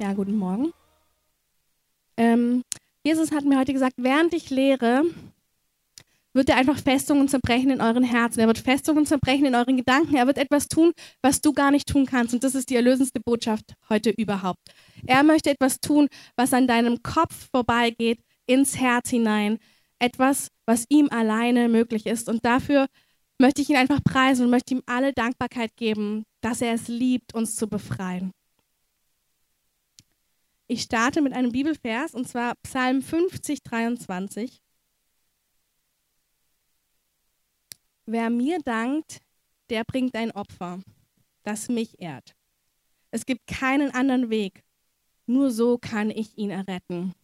Ja, guten Morgen. Ähm, Jesus hat mir heute gesagt, während ich lehre, wird er einfach Festungen zerbrechen in euren Herzen. Er wird Festungen zerbrechen in euren Gedanken. Er wird etwas tun, was du gar nicht tun kannst. Und das ist die erlösendste Botschaft heute überhaupt. Er möchte etwas tun, was an deinem Kopf vorbeigeht, ins Herz hinein. Etwas, was ihm alleine möglich ist. Und dafür möchte ich ihn einfach preisen und möchte ihm alle Dankbarkeit geben, dass er es liebt, uns zu befreien. Ich starte mit einem Bibelvers und zwar Psalm 50, 23. Wer mir dankt, der bringt ein Opfer, das mich ehrt. Es gibt keinen anderen Weg. Nur so kann ich ihn erretten.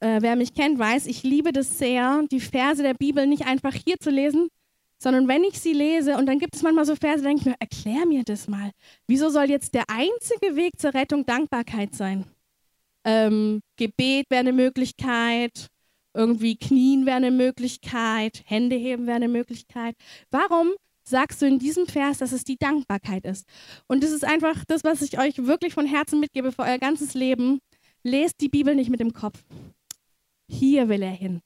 Äh, wer mich kennt, weiß, ich liebe das sehr, die Verse der Bibel nicht einfach hier zu lesen, sondern wenn ich sie lese und dann gibt es manchmal so Verse, denke ich mir, erklär mir das mal. Wieso soll jetzt der einzige Weg zur Rettung Dankbarkeit sein? Ähm, Gebet wäre eine Möglichkeit, irgendwie Knien wäre eine Möglichkeit, Hände heben wäre eine Möglichkeit. Warum sagst du in diesem Vers, dass es die Dankbarkeit ist? Und das ist einfach das, was ich euch wirklich von Herzen mitgebe für euer ganzes Leben. Lest die Bibel nicht mit dem Kopf. Hier will er hin.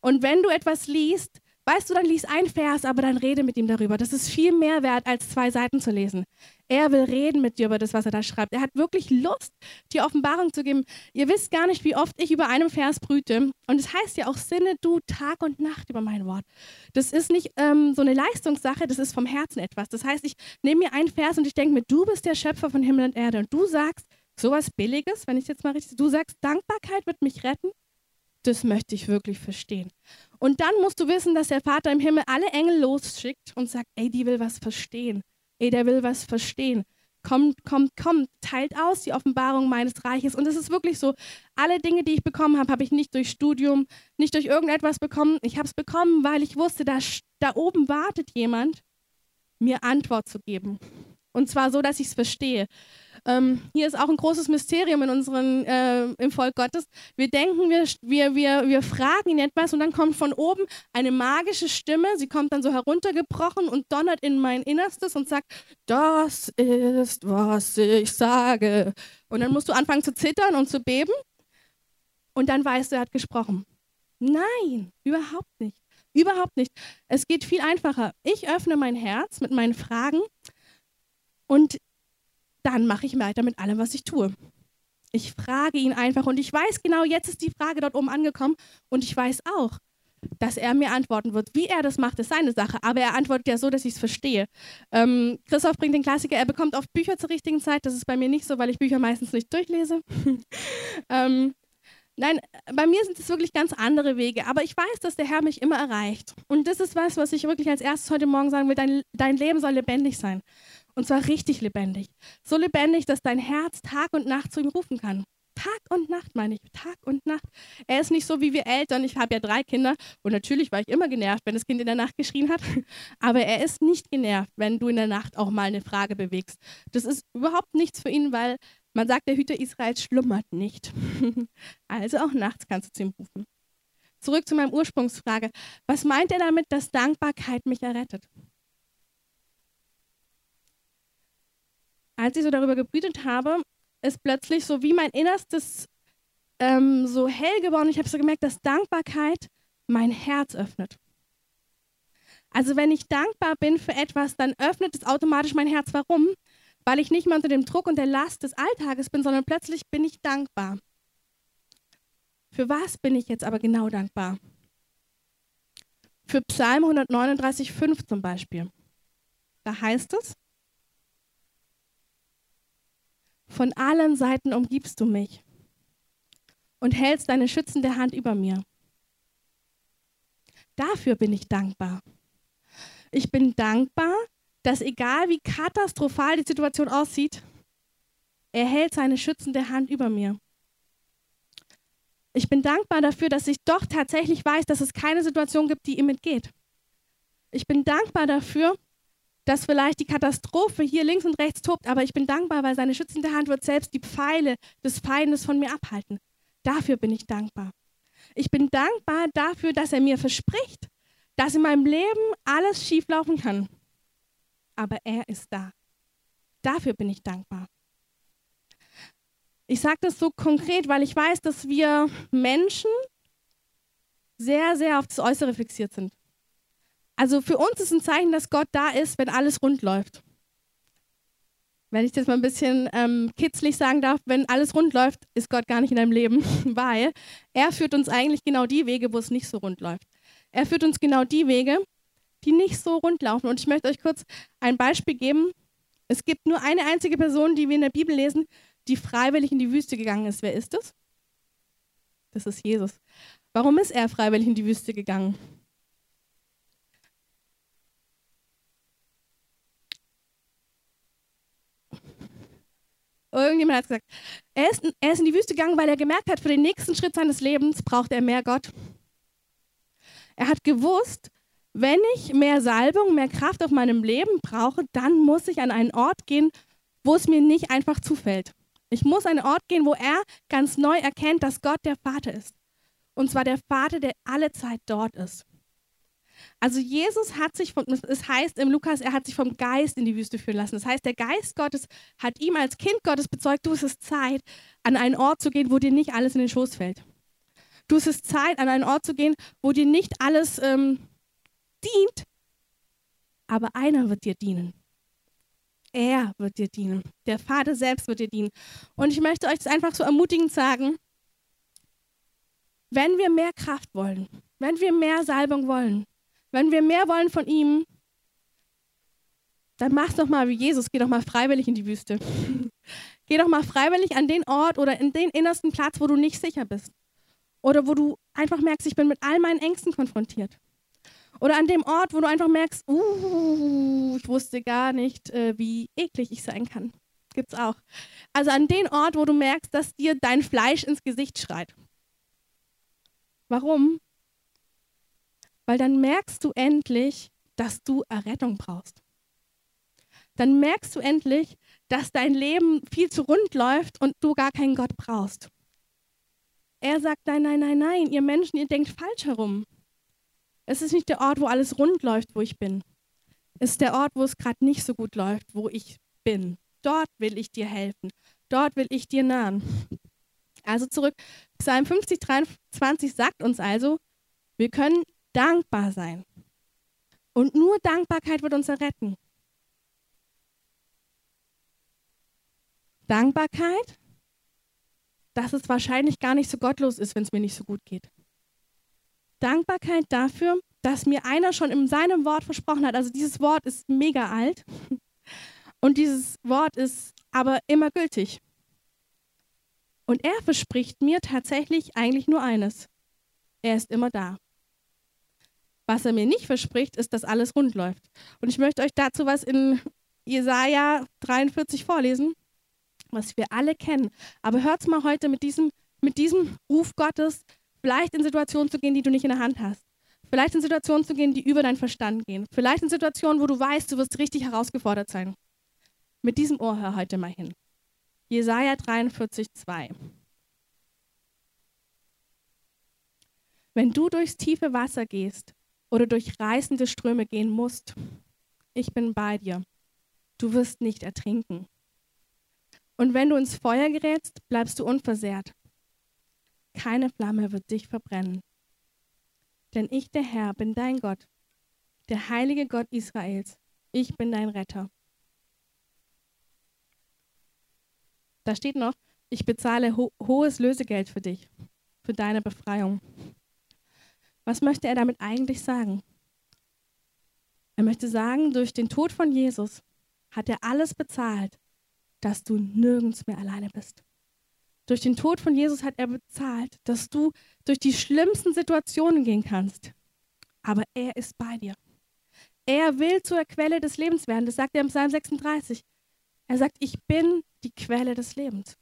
Und wenn du etwas liest, Weißt du, dann lies ein Vers, aber dann rede mit ihm darüber. Das ist viel mehr wert, als zwei Seiten zu lesen. Er will reden mit dir über das, was er da schreibt. Er hat wirklich Lust, dir Offenbarung zu geben. Ihr wisst gar nicht, wie oft ich über einem Vers brüte. Und es das heißt ja auch, sinne du Tag und Nacht über mein Wort. Das ist nicht ähm, so eine Leistungssache, das ist vom Herzen etwas. Das heißt, ich nehme mir einen Vers und ich denke mir, du bist der Schöpfer von Himmel und Erde. Und du sagst sowas Billiges, wenn ich jetzt mal richtig, du sagst, Dankbarkeit wird mich retten das möchte ich wirklich verstehen. Und dann musst du wissen, dass der Vater im Himmel alle Engel losschickt und sagt, ey, die will was verstehen. Ey, der will was verstehen. Kommt, kommt, kommt, teilt aus die Offenbarung meines Reiches. Und es ist wirklich so, alle Dinge, die ich bekommen habe, habe ich nicht durch Studium, nicht durch irgendetwas bekommen. Ich habe es bekommen, weil ich wusste, da, da oben wartet jemand, mir Antwort zu geben. Und zwar so, dass ich es verstehe. Ähm, hier ist auch ein großes Mysterium in unseren, äh, im Volk Gottes. Wir denken, wir, wir, wir, wir fragen ihn etwas und dann kommt von oben eine magische Stimme. Sie kommt dann so heruntergebrochen und donnert in mein Innerstes und sagt, das ist, was ich sage. Und dann musst du anfangen zu zittern und zu beben. Und dann weißt du, er hat gesprochen. Nein, überhaupt nicht. Überhaupt nicht. Es geht viel einfacher. Ich öffne mein Herz mit meinen Fragen und dann mache ich weiter mit allem, was ich tue. Ich frage ihn einfach und ich weiß genau, jetzt ist die Frage dort oben angekommen und ich weiß auch, dass er mir antworten wird. Wie er das macht, ist seine Sache, aber er antwortet ja so, dass ich es verstehe. Ähm, Christoph bringt den Klassiker, er bekommt oft Bücher zur richtigen Zeit. Das ist bei mir nicht so, weil ich Bücher meistens nicht durchlese. ähm, nein, bei mir sind es wirklich ganz andere Wege, aber ich weiß, dass der Herr mich immer erreicht. Und das ist was, was ich wirklich als erstes heute Morgen sagen will. Dein, dein Leben soll lebendig sein. Und zwar richtig lebendig. So lebendig, dass dein Herz Tag und Nacht zu ihm rufen kann. Tag und Nacht meine ich, Tag und Nacht. Er ist nicht so wie wir Eltern. Ich habe ja drei Kinder und natürlich war ich immer genervt, wenn das Kind in der Nacht geschrien hat. Aber er ist nicht genervt, wenn du in der Nacht auch mal eine Frage bewegst. Das ist überhaupt nichts für ihn, weil man sagt, der Hüter Israels schlummert nicht. Also auch nachts kannst du zu ihm rufen. Zurück zu meinem Ursprungsfrage. Was meint er damit, dass Dankbarkeit mich errettet? Als ich so darüber gebrütet habe, ist plötzlich so wie mein Innerstes ähm, so hell geworden. Ich habe so gemerkt, dass Dankbarkeit mein Herz öffnet. Also wenn ich dankbar bin für etwas, dann öffnet es automatisch mein Herz. Warum? Weil ich nicht mehr unter dem Druck und der Last des Alltages bin, sondern plötzlich bin ich dankbar. Für was bin ich jetzt aber genau dankbar? Für Psalm 139,5 zum Beispiel. Da heißt es, Von allen Seiten umgibst du mich und hältst deine schützende Hand über mir. Dafür bin ich dankbar. Ich bin dankbar, dass egal wie katastrophal die Situation aussieht, er hält seine schützende Hand über mir. Ich bin dankbar dafür, dass ich doch tatsächlich weiß, dass es keine Situation gibt, die ihm entgeht. Ich bin dankbar dafür, dass vielleicht die Katastrophe hier links und rechts tobt, aber ich bin dankbar, weil seine schützende Hand wird selbst die Pfeile des Feindes von mir abhalten. Dafür bin ich dankbar. Ich bin dankbar dafür, dass er mir verspricht, dass in meinem Leben alles schieflaufen kann. Aber er ist da. Dafür bin ich dankbar. Ich sage das so konkret, weil ich weiß, dass wir Menschen sehr, sehr auf das Äußere fixiert sind. Also für uns ist ein Zeichen, dass Gott da ist, wenn alles rund läuft. Wenn ich das mal ein bisschen ähm, kitzlig sagen darf, wenn alles rund läuft, ist Gott gar nicht in deinem Leben, weil er führt uns eigentlich genau die Wege, wo es nicht so rund läuft. Er führt uns genau die Wege, die nicht so rund laufen. Und ich möchte euch kurz ein Beispiel geben. Es gibt nur eine einzige Person, die wir in der Bibel lesen, die freiwillig in die Wüste gegangen ist. Wer ist es? Das ist Jesus. Warum ist er freiwillig in die Wüste gegangen? Irgendjemand hat gesagt, er ist, er ist in die Wüste gegangen, weil er gemerkt hat, für den nächsten Schritt seines Lebens braucht er mehr Gott. Er hat gewusst, wenn ich mehr Salbung, mehr Kraft auf meinem Leben brauche, dann muss ich an einen Ort gehen, wo es mir nicht einfach zufällt. Ich muss an einen Ort gehen, wo er ganz neu erkennt, dass Gott der Vater ist. Und zwar der Vater, der alle Zeit dort ist. Also Jesus hat sich, vom, es heißt im Lukas, er hat sich vom Geist in die Wüste führen lassen. Das heißt, der Geist Gottes hat ihm als Kind Gottes bezeugt, du, es ist Zeit, an einen Ort zu gehen, wo dir nicht alles in den Schoß fällt. Du, es ist Zeit, an einen Ort zu gehen, wo dir nicht alles ähm, dient, aber einer wird dir dienen. Er wird dir dienen. Der Vater selbst wird dir dienen. Und ich möchte euch das einfach so ermutigend sagen, wenn wir mehr Kraft wollen, wenn wir mehr Salbung wollen, wenn wir mehr wollen von ihm, dann mach doch mal wie Jesus, geh doch mal freiwillig in die Wüste. geh doch mal freiwillig an den Ort oder in den innersten Platz, wo du nicht sicher bist. Oder wo du einfach merkst, ich bin mit all meinen Ängsten konfrontiert. Oder an dem Ort, wo du einfach merkst, uh, ich wusste gar nicht, äh, wie eklig ich sein kann. Gibt's auch. Also an den Ort, wo du merkst, dass dir dein Fleisch ins Gesicht schreit. Warum? Weil dann merkst du endlich, dass du Errettung brauchst. Dann merkst du endlich, dass dein Leben viel zu rund läuft und du gar keinen Gott brauchst. Er sagt, nein, nein, nein, nein, ihr Menschen, ihr denkt falsch herum. Es ist nicht der Ort, wo alles rund läuft, wo ich bin. Es ist der Ort, wo es gerade nicht so gut läuft, wo ich bin. Dort will ich dir helfen. Dort will ich dir nahen. Also zurück. Psalm 50, 23 sagt uns also, wir können dankbar sein. Und nur Dankbarkeit wird uns erretten. Dankbarkeit, dass es wahrscheinlich gar nicht so gottlos ist, wenn es mir nicht so gut geht. Dankbarkeit dafür, dass mir einer schon in seinem Wort versprochen hat. Also dieses Wort ist mega alt und dieses Wort ist aber immer gültig. Und er verspricht mir tatsächlich eigentlich nur eines. Er ist immer da. Was er mir nicht verspricht, ist, dass alles rund läuft. Und ich möchte euch dazu was in Jesaja 43 vorlesen, was wir alle kennen. Aber hört es mal heute mit diesem, mit diesem Ruf Gottes, Vielleicht in Situationen zu gehen, die du nicht in der Hand hast. Vielleicht in Situationen zu gehen, die über deinen Verstand gehen. Vielleicht in Situationen, wo du weißt, du wirst richtig herausgefordert sein. Mit diesem Ohr hör heute mal hin. Jesaja 43, 2. Wenn du durchs tiefe Wasser gehst oder durch reißende Ströme gehen musst, ich bin bei dir. Du wirst nicht ertrinken. Und wenn du ins Feuer gerätst, bleibst du unversehrt keine Flamme wird dich verbrennen. Denn ich, der Herr, bin dein Gott, der heilige Gott Israels. Ich bin dein Retter. Da steht noch, ich bezahle ho hohes Lösegeld für dich, für deine Befreiung. Was möchte er damit eigentlich sagen? Er möchte sagen, durch den Tod von Jesus hat er alles bezahlt, dass du nirgends mehr alleine bist. Durch den Tod von Jesus hat er bezahlt, dass du durch die schlimmsten Situationen gehen kannst. Aber er ist bei dir. Er will zur Quelle des Lebens werden. Das sagt er im Psalm 36. Er sagt, ich bin die Quelle des Lebens.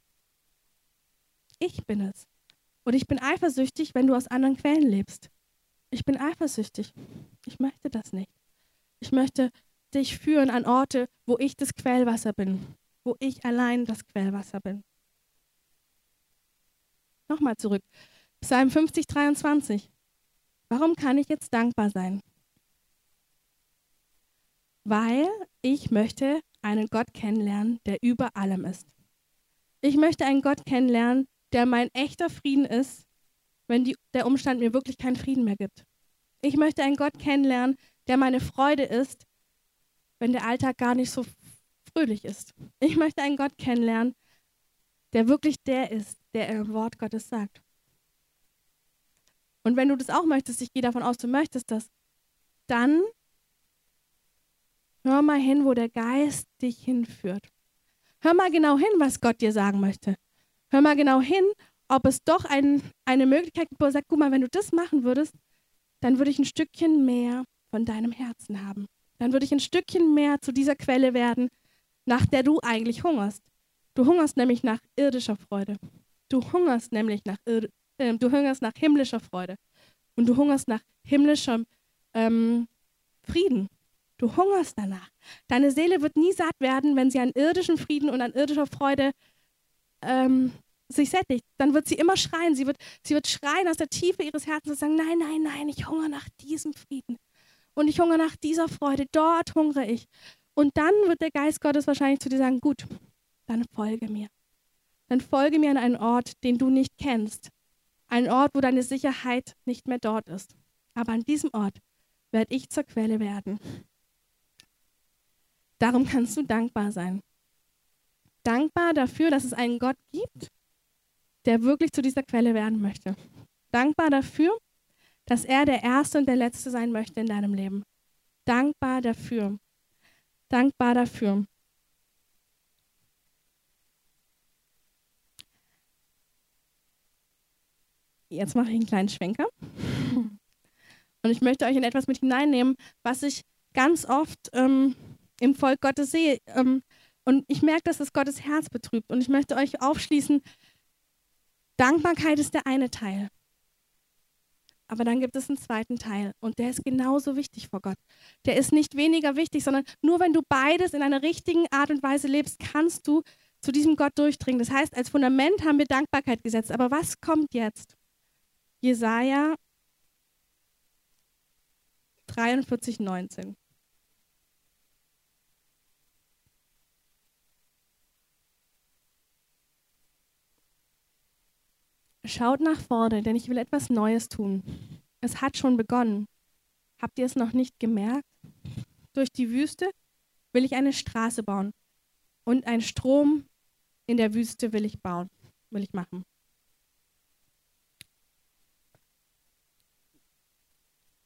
Ich bin es. Und ich bin eifersüchtig, wenn du aus anderen Quellen lebst. Ich bin eifersüchtig. Ich möchte das nicht. Ich möchte dich führen an Orte, wo ich das Quellwasser bin, wo ich allein das Quellwasser bin. Nochmal zurück. Psalm 50, 23. Warum kann ich jetzt dankbar sein? Weil ich möchte einen Gott kennenlernen, der über allem ist. Ich möchte einen Gott kennenlernen, der mein echter Frieden ist, wenn die, der Umstand mir wirklich keinen Frieden mehr gibt. Ich möchte einen Gott kennenlernen, der meine Freude ist, wenn der Alltag gar nicht so fröhlich ist. Ich möchte einen Gott kennenlernen, der wirklich der ist, der im Wort Gottes sagt. Und wenn du das auch möchtest, ich gehe davon aus, du möchtest das, dann hör mal hin, wo der Geist dich hinführt. Hör mal genau hin, was Gott dir sagen möchte. Hör mal genau hin, ob es doch ein, eine Möglichkeit gibt, wo er sagt, guck mal, wenn du das machen würdest, dann würde ich ein Stückchen mehr von deinem Herzen haben. Dann würde ich ein Stückchen mehr zu dieser Quelle werden, nach der du eigentlich hungerst. Du hungerst nämlich nach irdischer Freude. Du hungerst nämlich nach, äh, du hungerst nach himmlischer Freude. Und du hungerst nach himmlischem ähm, Frieden. Du hungerst danach. Deine Seele wird nie satt werden, wenn sie an irdischen Frieden und an irdischer Freude ähm, sich sättigt. Dann wird sie immer schreien. Sie wird, sie wird schreien aus der Tiefe ihres Herzens und sagen, nein, nein, nein, ich hungere nach diesem Frieden. Und ich hungere nach dieser Freude. Dort hungere ich. Und dann wird der Geist Gottes wahrscheinlich zu dir sagen, gut, dann folge mir. Dann folge mir an einen Ort, den du nicht kennst. Ein Ort, wo deine Sicherheit nicht mehr dort ist. Aber an diesem Ort werde ich zur Quelle werden. Darum kannst du dankbar sein. Dankbar dafür, dass es einen Gott gibt, der wirklich zu dieser Quelle werden möchte. Dankbar dafür, dass er der Erste und der Letzte sein möchte in deinem Leben. Dankbar dafür. Dankbar dafür. Jetzt mache ich einen kleinen Schwenker. Und ich möchte euch in etwas mit hineinnehmen, was ich ganz oft ähm, im Volk Gottes sehe. Ähm, und ich merke, dass es Gottes Herz betrübt. Und ich möchte euch aufschließen, Dankbarkeit ist der eine Teil. Aber dann gibt es einen zweiten Teil und der ist genauso wichtig vor Gott. Der ist nicht weniger wichtig, sondern nur wenn du beides in einer richtigen Art und Weise lebst, kannst du zu diesem Gott durchdringen. Das heißt, als Fundament haben wir Dankbarkeit gesetzt. Aber was kommt jetzt? Jesaja 43, 19. Schaut nach vorne, denn ich will etwas Neues tun. Es hat schon begonnen. Habt ihr es noch nicht gemerkt? Durch die Wüste will ich eine Straße bauen und einen Strom in der Wüste will ich bauen, will ich machen.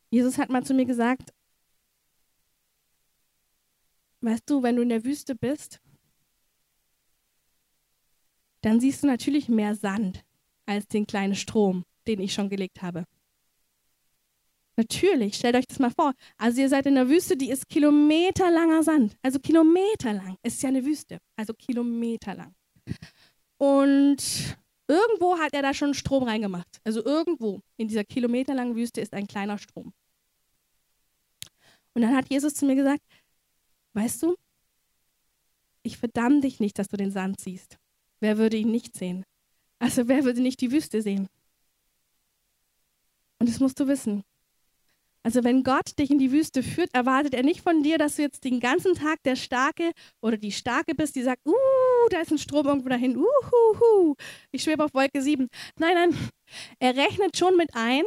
Jesus hat mal zu mir gesagt, weißt du, wenn du in der Wüste bist, dann siehst du natürlich mehr Sand als den kleinen Strom, den ich schon gelegt habe. Natürlich, stellt euch das mal vor. Also ihr seid in der Wüste, die ist kilometerlanger Sand. Also kilometerlang. Es ist ja eine Wüste. Also kilometerlang. Und irgendwo hat er da schon Strom reingemacht. Also irgendwo in dieser kilometerlangen Wüste ist ein kleiner Strom. Und dann hat Jesus zu mir gesagt, weißt du, ich verdamme dich nicht, dass du den Sand siehst. Wer würde ihn nicht sehen? Also wer würde nicht die Wüste sehen? Und das musst du wissen. Also wenn Gott dich in die Wüste führt, erwartet er nicht von dir, dass du jetzt den ganzen Tag der Starke oder die Starke bist, die sagt, uh, da ist ein Strom irgendwo dahin, uhuhu, ich schwebe auf Wolke 7. Nein, nein, er rechnet schon mit ein,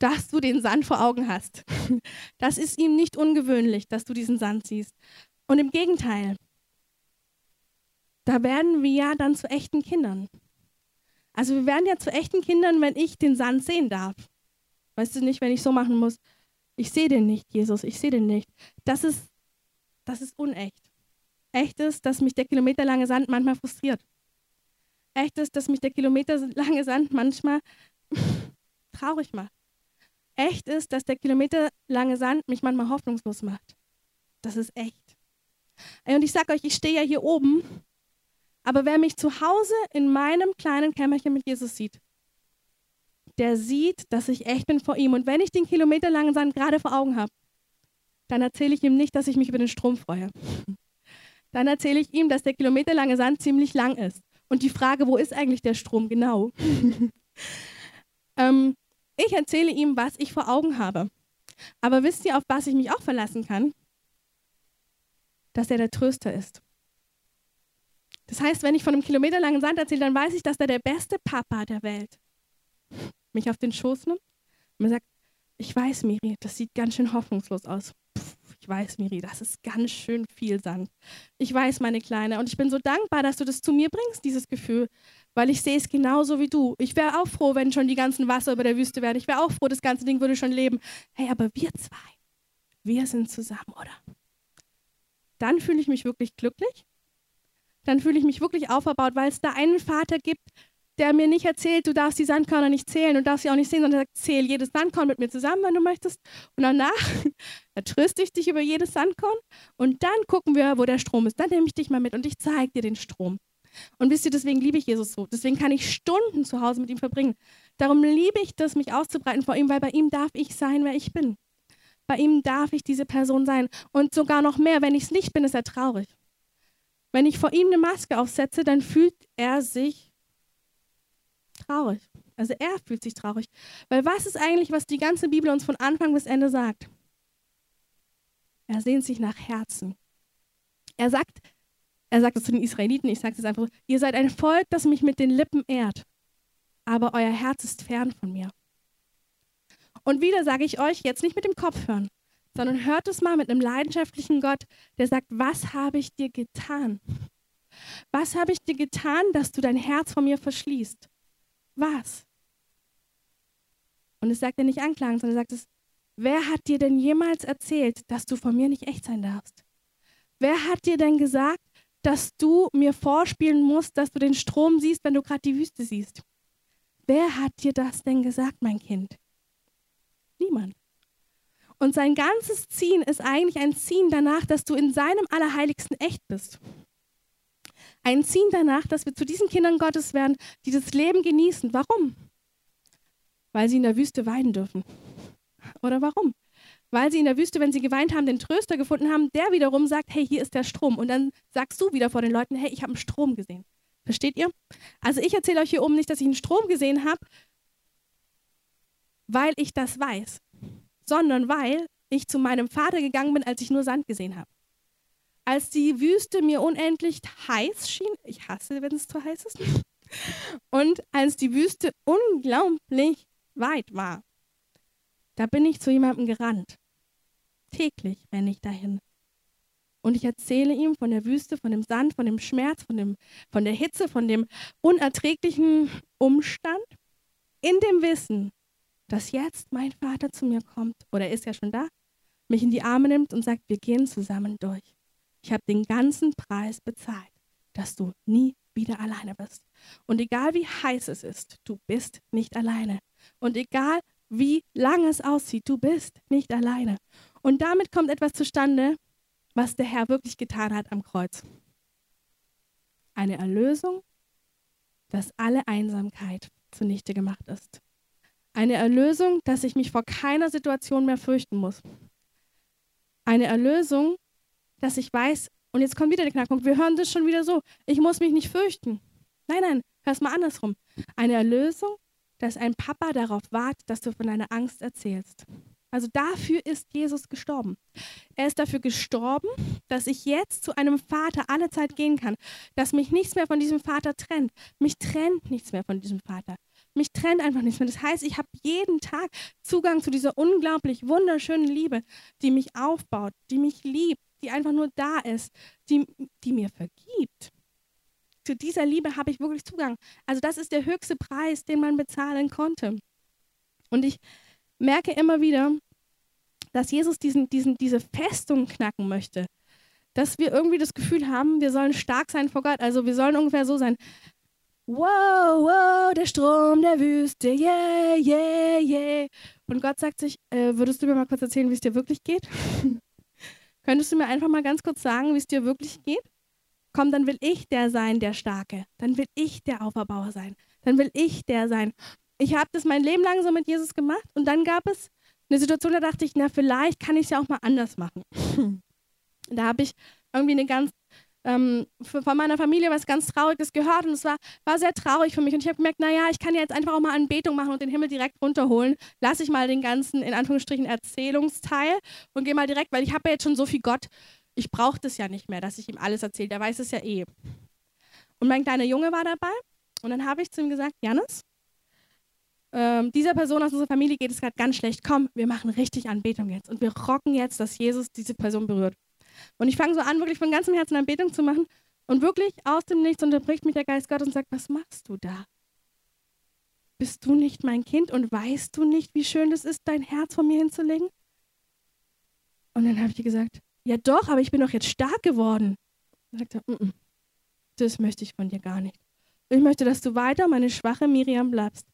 dass du den Sand vor Augen hast. Das ist ihm nicht ungewöhnlich, dass du diesen Sand siehst. Und im Gegenteil, da werden wir ja dann zu echten Kindern. Also wir werden ja zu echten Kindern, wenn ich den Sand sehen darf. Weißt du nicht, wenn ich so machen muss, ich sehe den nicht, Jesus, ich sehe den nicht. Das ist, das ist unecht. Echt ist, dass mich der kilometerlange Sand manchmal frustriert. Echt ist, dass mich der kilometerlange Sand manchmal traurig macht. Echt ist, dass der kilometerlange Sand mich manchmal hoffnungslos macht. Das ist echt. Und ich sage euch, ich stehe ja hier oben aber wer mich zu Hause in meinem kleinen Kämmerchen mit Jesus sieht, der sieht, dass ich echt bin vor ihm. Und wenn ich den kilometerlangen Sand gerade vor Augen habe, dann erzähle ich ihm nicht, dass ich mich über den Strom freue. Dann erzähle ich ihm, dass der kilometerlange Sand ziemlich lang ist. Und die Frage, wo ist eigentlich der Strom genau? ähm, ich erzähle ihm, was ich vor Augen habe. Aber wisst ihr, auf was ich mich auch verlassen kann? Dass er der Tröster ist Das heißt, wenn ich von einem kilometerlangen Sand erzähle, dann weiß ich, dass da der beste Papa der Welt mich auf den Schoß nimmt und mir sagt, ich weiß, Miri, das sieht ganz schön hoffnungslos aus. ich weiß, Miri, das ist ganz schön viel Sand. Ich weiß, meine Kleine, und ich bin so dankbar, dass du das zu mir bringst, dieses Gefühl, weil ich sehe es genauso wie du. Ich wäre auch froh, wenn schon die ganzen Wasser über der Wüste wären. Ich wäre auch froh, das ganze Ding würde schon leben. Hey, aber wir zwei, wir sind zusammen, oder? Dann fühle ich mich wirklich glücklich. Dann fühle ich mich wirklich aufgebaut, weil es da einen Vater gibt, der mir nicht erzählt, du darfst die Sandkörner nicht zählen und darfst sie auch nicht sehen, sondern sagt, zähl jedes Sandkorn mit mir zusammen, wenn du möchtest. Und danach tröste ich dich über jedes Sandkorn und dann gucken wir, wo der Strom ist. Dann nehme ich dich mal mit und ich zeige dir den Strom. Und wisst ihr, deswegen liebe ich Jesus so. Deswegen kann ich Stunden zu Hause mit ihm verbringen. Darum liebe ich das, mich auszubreiten vor ihm, weil bei ihm darf ich sein, wer ich bin. Bei ihm darf ich diese Person sein. Und sogar noch mehr, wenn ich es nicht bin, ist er traurig. Wenn ich vor ihm eine Maske aufsetze, dann fühlt er sich traurig. Also er fühlt sich traurig. Weil was ist eigentlich, was die ganze Bibel uns von Anfang bis Ende sagt? Er sehnt sich nach Herzen. Er sagt, er sagt es zu den Israeliten, ich sage es einfach, ihr seid ein Volk, das mich mit den Lippen ehrt, aber euer Herz ist fern von mir. Und wieder sage ich euch, jetzt nicht mit dem Kopf hören, sondern hört es mal mit einem leidenschaftlichen Gott, der sagt, was habe ich dir getan? Was habe ich dir getan, dass du dein Herz von mir verschließt? Was? Und es sagt er nicht anklagend, sondern er sagt es, wer hat dir denn jemals erzählt, dass du von mir nicht echt sein darfst? Wer hat dir denn gesagt, dass du mir vorspielen musst, dass du den Strom siehst, wenn du gerade die Wüste siehst? Wer hat dir das denn gesagt, mein Kind? Niemand. Und sein ganzes Ziehen ist eigentlich ein Ziehen danach, dass du in seinem Allerheiligsten echt bist. Ein Ziehen danach, dass wir zu diesen Kindern Gottes werden, die das Leben genießen. Warum? Weil sie in der Wüste weinen dürfen. Oder warum? Weil sie in der Wüste, wenn sie geweint haben, den Tröster gefunden haben, der wiederum sagt, hey, hier ist der Strom. Und dann sagst du wieder vor den Leuten, hey, ich habe einen Strom gesehen. Versteht ihr? Also ich erzähle euch hier oben nicht, dass ich einen Strom gesehen habe, weil ich das weiß, sondern weil ich zu meinem Vater gegangen bin, als ich nur Sand gesehen habe. Als die Wüste mir unendlich heiß schien, ich hasse, wenn es zu heiß ist, und als die Wüste unglaublich weit war, da bin ich zu jemandem gerannt. Täglich renne ich dahin. Und ich erzähle ihm von der Wüste, von dem Sand, von dem Schmerz, von, dem, von der Hitze, von dem unerträglichen Umstand, in dem Wissen, dass jetzt mein Vater zu mir kommt, oder er ist ja schon da, mich in die Arme nimmt und sagt, wir gehen zusammen durch. Ich habe den ganzen Preis bezahlt, dass du nie wieder alleine bist. Und egal wie heiß es ist, du bist nicht alleine. Und egal wie lang es aussieht, du bist nicht alleine. Und damit kommt etwas zustande, was der Herr wirklich getan hat am Kreuz. Eine Erlösung, dass alle Einsamkeit zunichte gemacht ist. Eine Erlösung, dass ich mich vor keiner Situation mehr fürchten muss. Eine Erlösung, dass ich weiß, und jetzt kommt wieder der Knackpunkt, wir hören das schon wieder so, ich muss mich nicht fürchten. Nein, nein, hör es mal andersrum. Eine Erlösung, dass ein Papa darauf wartet, dass du von deiner Angst erzählst. Also dafür ist Jesus gestorben. Er ist dafür gestorben, dass ich jetzt zu einem Vater alle Zeit gehen kann, dass mich nichts mehr von diesem Vater trennt. Mich trennt nichts mehr von diesem Vater. Mich trennt einfach nichts mehr. Das heißt, ich habe jeden Tag Zugang zu dieser unglaublich wunderschönen Liebe, die mich aufbaut, die mich liebt, die einfach nur da ist, die, die mir vergibt. Zu dieser Liebe habe ich wirklich Zugang. Also das ist der höchste Preis, den man bezahlen konnte. Und ich merke immer wieder, dass Jesus diesen, diesen, diese Festung knacken möchte. Dass wir irgendwie das Gefühl haben, wir sollen stark sein vor Gott. Also wir sollen ungefähr so sein, Wow, wow, der Strom der Wüste, yeah, yeah, yeah. Und Gott sagt sich, äh, würdest du mir mal kurz erzählen, wie es dir wirklich geht? Könntest du mir einfach mal ganz kurz sagen, wie es dir wirklich geht? Komm, dann will ich der sein, der Starke. Dann will ich der Auferbauer sein. Dann will ich der sein. Ich habe das mein Leben lang so mit Jesus gemacht und dann gab es eine Situation, da dachte ich, na, vielleicht kann ich es ja auch mal anders machen. da habe ich irgendwie eine ganz ähm, von meiner Familie was ganz Trauriges gehört und es war, war sehr traurig für mich. Und ich habe gemerkt, naja, ich kann ja jetzt einfach auch mal Anbetung machen und den Himmel direkt runterholen. Lass ich mal den ganzen, in Anführungsstrichen, Erzählungsteil und gehe mal direkt, weil ich habe ja jetzt schon so viel Gott, ich brauche das ja nicht mehr, dass ich ihm alles erzähle. Der weiß es ja eh. Und mein kleiner Junge war dabei. Und dann habe ich zu ihm gesagt, Janis, ähm, dieser Person aus unserer Familie geht es gerade ganz schlecht. Komm, wir machen richtig Anbetung jetzt. Und wir rocken jetzt, dass Jesus diese Person berührt. Und ich fange so an, wirklich von ganzem Herzen Anbetung zu machen. Und wirklich aus dem Nichts unterbricht mich der Geist Gottes und sagt, was machst du da? Bist du nicht mein Kind und weißt du nicht, wie schön es ist, dein Herz vor mir hinzulegen? Und dann habe ich gesagt, ja doch, aber ich bin doch jetzt stark geworden. Und sagte, mm -mm, das möchte ich von dir gar nicht. Ich möchte, dass du weiter meine schwache Miriam bleibst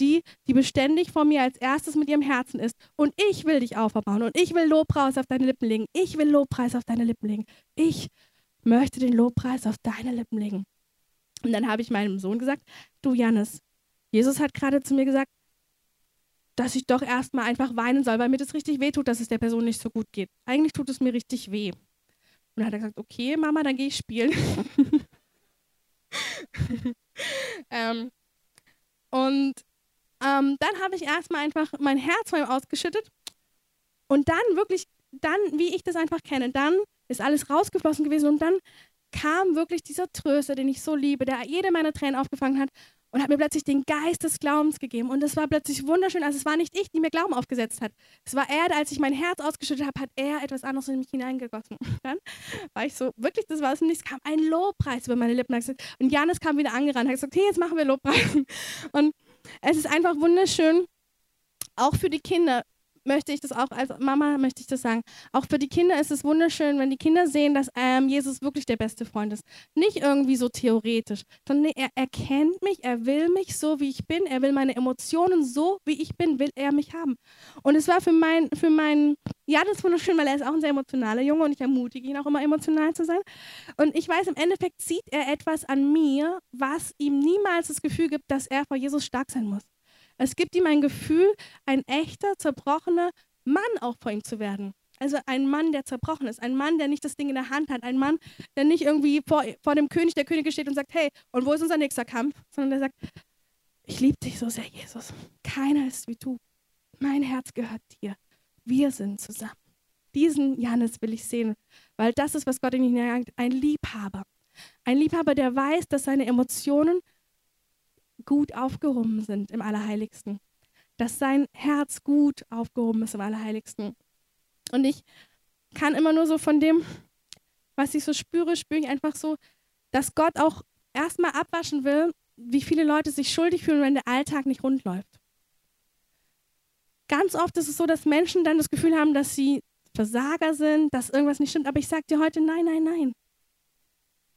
die, die beständig vor mir als erstes mit ihrem Herzen ist. Und ich will dich aufbauen und ich will Lobpreis auf deine Lippen legen. Ich will Lobpreis auf deine Lippen legen. Ich möchte den Lobpreis auf deine Lippen legen. Und dann habe ich meinem Sohn gesagt, du Janis, Jesus hat gerade zu mir gesagt, dass ich doch erstmal einfach weinen soll, weil mir das richtig weh tut, dass es der Person nicht so gut geht. Eigentlich tut es mir richtig weh. Und dann hat er gesagt, okay, Mama, dann gehe ich spielen. ähm, und ähm, dann habe ich erstmal einfach mein Herz vor ihm ausgeschüttet. Und dann wirklich, dann, wie ich das einfach kenne, dann ist alles rausgeflossen gewesen und dann kam wirklich dieser Tröster, den ich so liebe, der jede meiner Tränen aufgefangen hat und hat mir plötzlich den Geist des Glaubens gegeben. Und es war plötzlich wunderschön. Also es war nicht ich, die mir Glauben aufgesetzt hat. Es war er, als ich mein Herz ausgeschüttet habe, hat er etwas anderes in mich hineingegossen. Und dann war ich so, wirklich, das war es nicht. Es kam ein Lobpreis über meine Lippen. Und Janis kam wieder angerannt und hat gesagt, hey, jetzt machen wir Lobpreis. Und es ist einfach wunderschön, auch für die Kinder möchte ich das auch, als Mama möchte ich das sagen. Auch für die Kinder ist es wunderschön, wenn die Kinder sehen, dass ähm, Jesus wirklich der beste Freund ist. Nicht irgendwie so theoretisch, sondern er erkennt mich, er will mich so, wie ich bin, er will meine Emotionen so, wie ich bin, will er mich haben. Und es war für meinen, für meinen, ja, das ist wunderschön, weil er ist auch ein sehr emotionaler Junge und ich ermutige ihn auch immer emotional zu sein. Und ich weiß, im Endeffekt sieht er etwas an mir, was ihm niemals das Gefühl gibt, dass er vor Jesus stark sein muss. Es gibt ihm ein Gefühl, ein echter, zerbrochener Mann auch vor ihm zu werden. Also ein Mann, der zerbrochen ist, ein Mann, der nicht das Ding in der Hand hat, ein Mann, der nicht irgendwie vor, vor dem König der Könige steht und sagt, hey, und wo ist unser nächster Kampf? Sondern der sagt, ich liebe dich so sehr, Jesus. Keiner ist wie du. Mein Herz gehört dir. Wir sind zusammen. Diesen Janis will ich sehen, weil das ist, was Gott in ihn jagt, ein Liebhaber. Ein Liebhaber, der weiß, dass seine Emotionen gut aufgehoben sind im Allerheiligsten. Dass sein Herz gut aufgehoben ist im Allerheiligsten. Und ich kann immer nur so von dem, was ich so spüre, spüre ich einfach so, dass Gott auch erstmal abwaschen will, wie viele Leute sich schuldig fühlen, wenn der Alltag nicht rund läuft. Ganz oft ist es so, dass Menschen dann das Gefühl haben, dass sie Versager sind, dass irgendwas nicht stimmt. Aber ich sage dir heute, nein, nein, nein.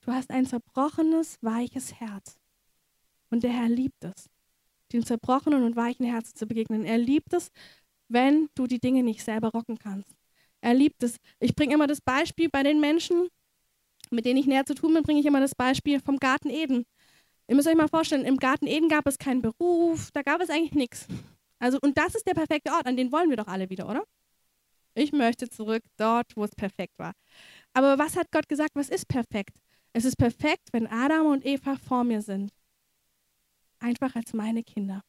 Du hast ein zerbrochenes, weiches Herz. Und der Herr liebt es, dem zerbrochenen und weichen Herzen zu begegnen. Er liebt es, wenn du die Dinge nicht selber rocken kannst. Er liebt es. Ich bringe immer das Beispiel bei den Menschen, mit denen ich näher zu tun bin, bringe ich immer das Beispiel vom Garten Eden. Ihr müsst euch mal vorstellen, im Garten Eden gab es keinen Beruf, da gab es eigentlich nichts. Also, und das ist der perfekte Ort, an den wollen wir doch alle wieder, oder? Ich möchte zurück dort, wo es perfekt war. Aber was hat Gott gesagt, was ist perfekt? Es ist perfekt, wenn Adam und Eva vor mir sind einfach als meine Kinder.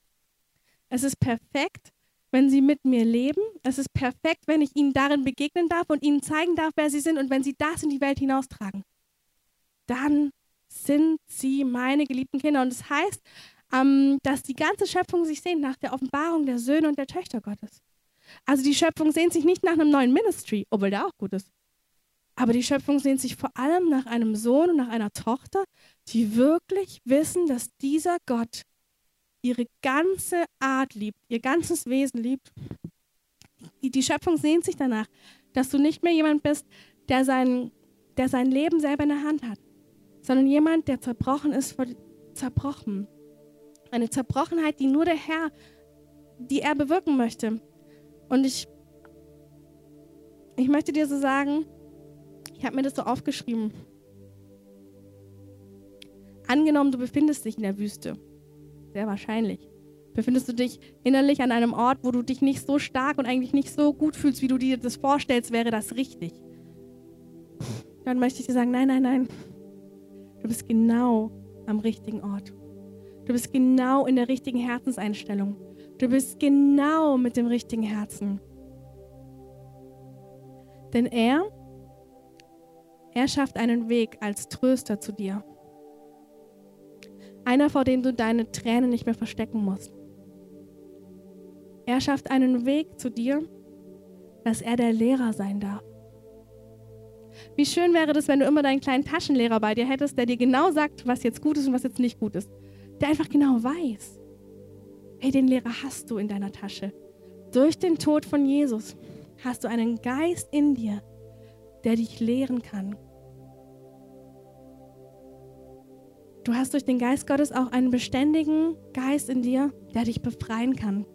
Es ist perfekt, wenn sie mit mir leben. Es ist perfekt, wenn ich ihnen darin begegnen darf und ihnen zeigen darf, wer sie sind und wenn sie das in die Welt hinaustragen. Dann sind sie meine geliebten Kinder. Und das heißt, ähm, dass die ganze Schöpfung sich sehnt nach der Offenbarung der Söhne und der Töchter Gottes. Also die Schöpfung sehnt sich nicht nach einem neuen Ministry, obwohl der auch gut ist. Aber die Schöpfung sehnt sich vor allem nach einem Sohn und nach einer Tochter, die wirklich wissen, dass dieser Gott ihre ganze Art liebt, ihr ganzes Wesen liebt. Die, Schöpfung sehnt sich danach, dass du nicht mehr jemand bist, der sein, der sein Leben selber in der Hand hat, sondern jemand, der zerbrochen ist vor zerbrochen. Eine Zerbrochenheit, die nur der Herr, die er bewirken möchte. Und ich, ich möchte dir so sagen, ich habe mir das so aufgeschrieben. Angenommen, du befindest dich in der Wüste. Sehr wahrscheinlich. Befindest du dich innerlich an einem Ort, wo du dich nicht so stark und eigentlich nicht so gut fühlst, wie du dir das vorstellst, wäre das richtig. Dann möchte ich dir sagen, nein, nein, nein. Du bist genau am richtigen Ort. Du bist genau in der richtigen Herzenseinstellung. Du bist genau mit dem richtigen Herzen. Denn er, er schafft einen Weg als Tröster zu dir. Einer, vor dem du deine Tränen nicht mehr verstecken musst. Er schafft einen Weg zu dir, dass er der Lehrer sein darf. Wie schön wäre das, wenn du immer deinen kleinen Taschenlehrer bei dir hättest, der dir genau sagt, was jetzt gut ist und was jetzt nicht gut ist. Der einfach genau weiß. Hey, den Lehrer hast du in deiner Tasche. Durch den Tod von Jesus hast du einen Geist in dir, der dich lehren kann. Du hast durch den Geist Gottes auch einen beständigen Geist in dir, der dich befreien kann.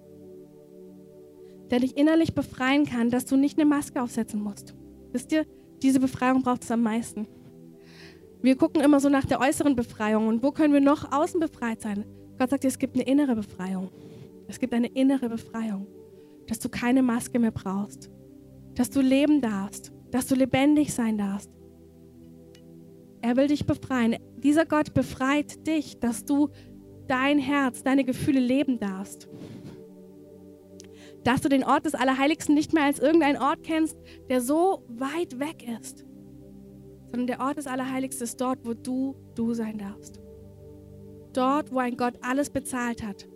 Der dich innerlich befreien kann, dass du nicht eine Maske aufsetzen musst. Wisst ihr, diese Befreiung braucht es am meisten. Wir gucken immer so nach der äußeren Befreiung und wo können wir noch außen befreit sein? Gott sagt dir, es gibt eine innere Befreiung. Es gibt eine innere Befreiung, dass du keine Maske mehr brauchst, dass du leben darfst, dass du lebendig sein darfst. Er will dich befreien. Dieser Gott befreit dich, dass du dein Herz, deine Gefühle leben darfst dass du den Ort des Allerheiligsten nicht mehr als irgendeinen Ort kennst, der so weit weg ist, sondern der Ort des Allerheiligsten ist dort, wo du du sein darfst. Dort, wo ein Gott alles bezahlt hat,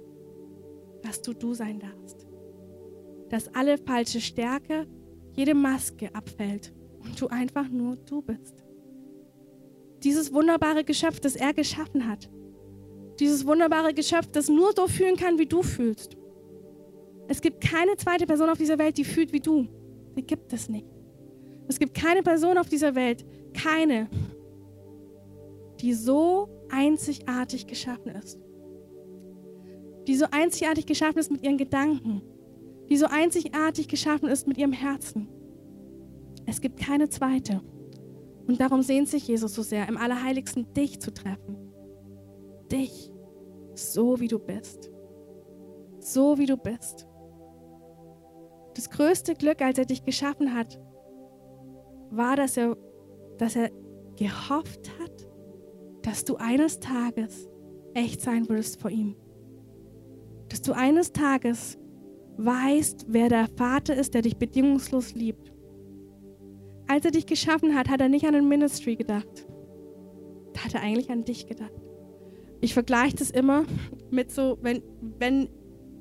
dass du du sein darfst. Dass alle falsche Stärke, jede Maske abfällt und du einfach nur du bist. Dieses wunderbare Geschöpf, das er geschaffen hat. Dieses wunderbare Geschöpf, das nur so fühlen kann, wie du fühlst. Es gibt keine zweite Person auf dieser Welt, die fühlt wie du. Die gibt es nicht. Es gibt keine Person auf dieser Welt, keine, die so einzigartig geschaffen ist. Die so einzigartig geschaffen ist mit ihren Gedanken. Die so einzigartig geschaffen ist mit ihrem Herzen. Es gibt keine zweite. Und darum sehnt sich Jesus so sehr, im Allerheiligsten dich zu treffen. Dich, so wie du bist. So wie du bist. Das größte Glück, als er dich geschaffen hat, war, dass er, dass er gehofft hat, dass du eines Tages echt sein würdest vor ihm. Dass du eines Tages weißt, wer der Vater ist, der dich bedingungslos liebt. Als er dich geschaffen hat, hat er nicht an ein Ministry gedacht. Da hat er eigentlich an dich gedacht. Ich vergleiche das immer mit so, wenn, wenn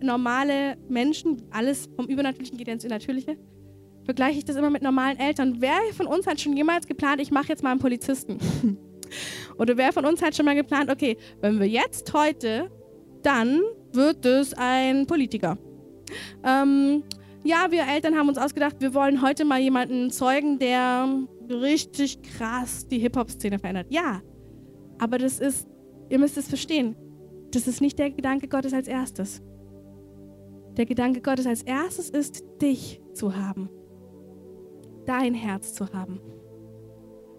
normale Menschen, alles vom Übernatürlichen geht ins Natürliche, vergleiche ich das immer mit normalen Eltern. Wer von uns hat schon jemals geplant, ich mache jetzt mal einen Polizisten? Oder wer von uns hat schon mal geplant, okay, wenn wir jetzt heute, dann wird es ein Politiker. Ähm, ja, wir Eltern haben uns ausgedacht, wir wollen heute mal jemanden zeugen, der richtig krass die Hip-Hop-Szene verändert. Ja, aber das ist, ihr müsst es verstehen, das ist nicht der Gedanke Gottes als erstes. Der Gedanke Gottes als erstes ist, dich zu haben, dein Herz zu haben.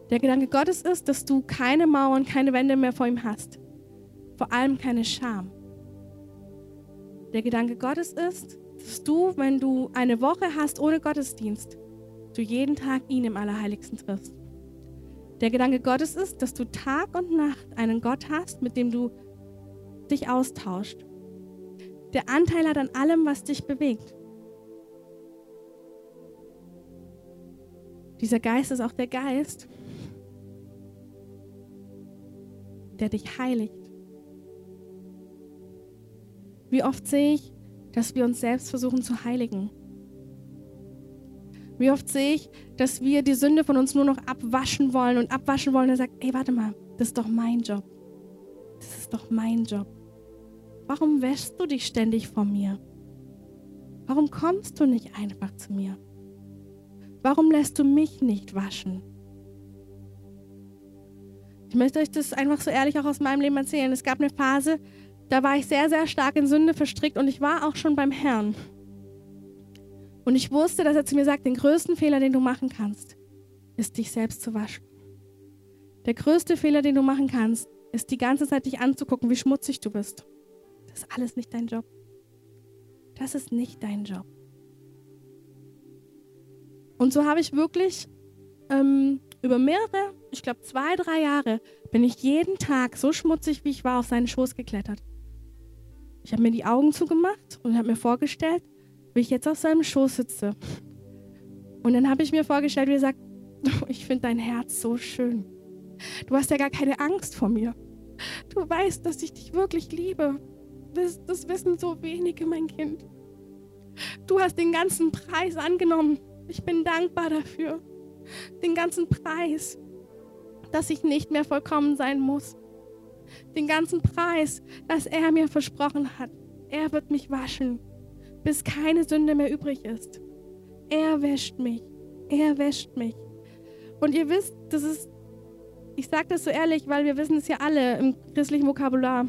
Der Gedanke Gottes ist, dass du keine Mauern, keine Wände mehr vor ihm hast, vor allem keine Scham. Der Gedanke Gottes ist, dass du, wenn du eine Woche hast ohne Gottesdienst, du jeden Tag ihn im Allerheiligsten triffst. Der Gedanke Gottes ist, dass du Tag und Nacht einen Gott hast, mit dem du dich austauscht der Anteil hat an allem, was dich bewegt. Dieser Geist ist auch der Geist, der dich heiligt. Wie oft sehe ich, dass wir uns selbst versuchen zu heiligen? Wie oft sehe ich, dass wir die Sünde von uns nur noch abwaschen wollen und abwaschen wollen und sagt, ey, warte mal, das ist doch mein Job. Das ist doch mein Job. Warum wäschst du dich ständig vor mir? Warum kommst du nicht einfach zu mir? Warum lässt du mich nicht waschen? Ich möchte euch das einfach so ehrlich auch aus meinem Leben erzählen. Es gab eine Phase, da war ich sehr, sehr stark in Sünde verstrickt und ich war auch schon beim Herrn. Und ich wusste, dass er zu mir sagt, den größten Fehler, den du machen kannst, ist dich selbst zu waschen. Der größte Fehler, den du machen kannst, ist die ganze Zeit dich anzugucken, wie schmutzig du bist. Das ist alles nicht dein Job. Das ist nicht dein Job. Und so habe ich wirklich ähm, über mehrere, ich glaube zwei, drei Jahre, bin ich jeden Tag so schmutzig, wie ich war, auf seinen Schoß geklettert. Ich habe mir die Augen zugemacht und habe mir vorgestellt, wie ich jetzt auf seinem Schoß sitze. Und dann habe ich mir vorgestellt, wie er sagt, ich finde dein Herz so schön. Du hast ja gar keine Angst vor mir. du weißt, dass ich dich wirklich liebe. Das wissen so wenige, mein Kind. Du hast den ganzen Preis angenommen. Ich bin dankbar dafür. Den ganzen Preis, dass ich nicht mehr vollkommen sein muss. Den ganzen Preis, dass er mir versprochen hat. Er wird mich waschen, bis keine Sünde mehr übrig ist. Er wäscht mich. Er wäscht mich. Und ihr wisst, das ist, ich sage das so ehrlich, weil wir wissen es ja alle im christlichen Vokabular.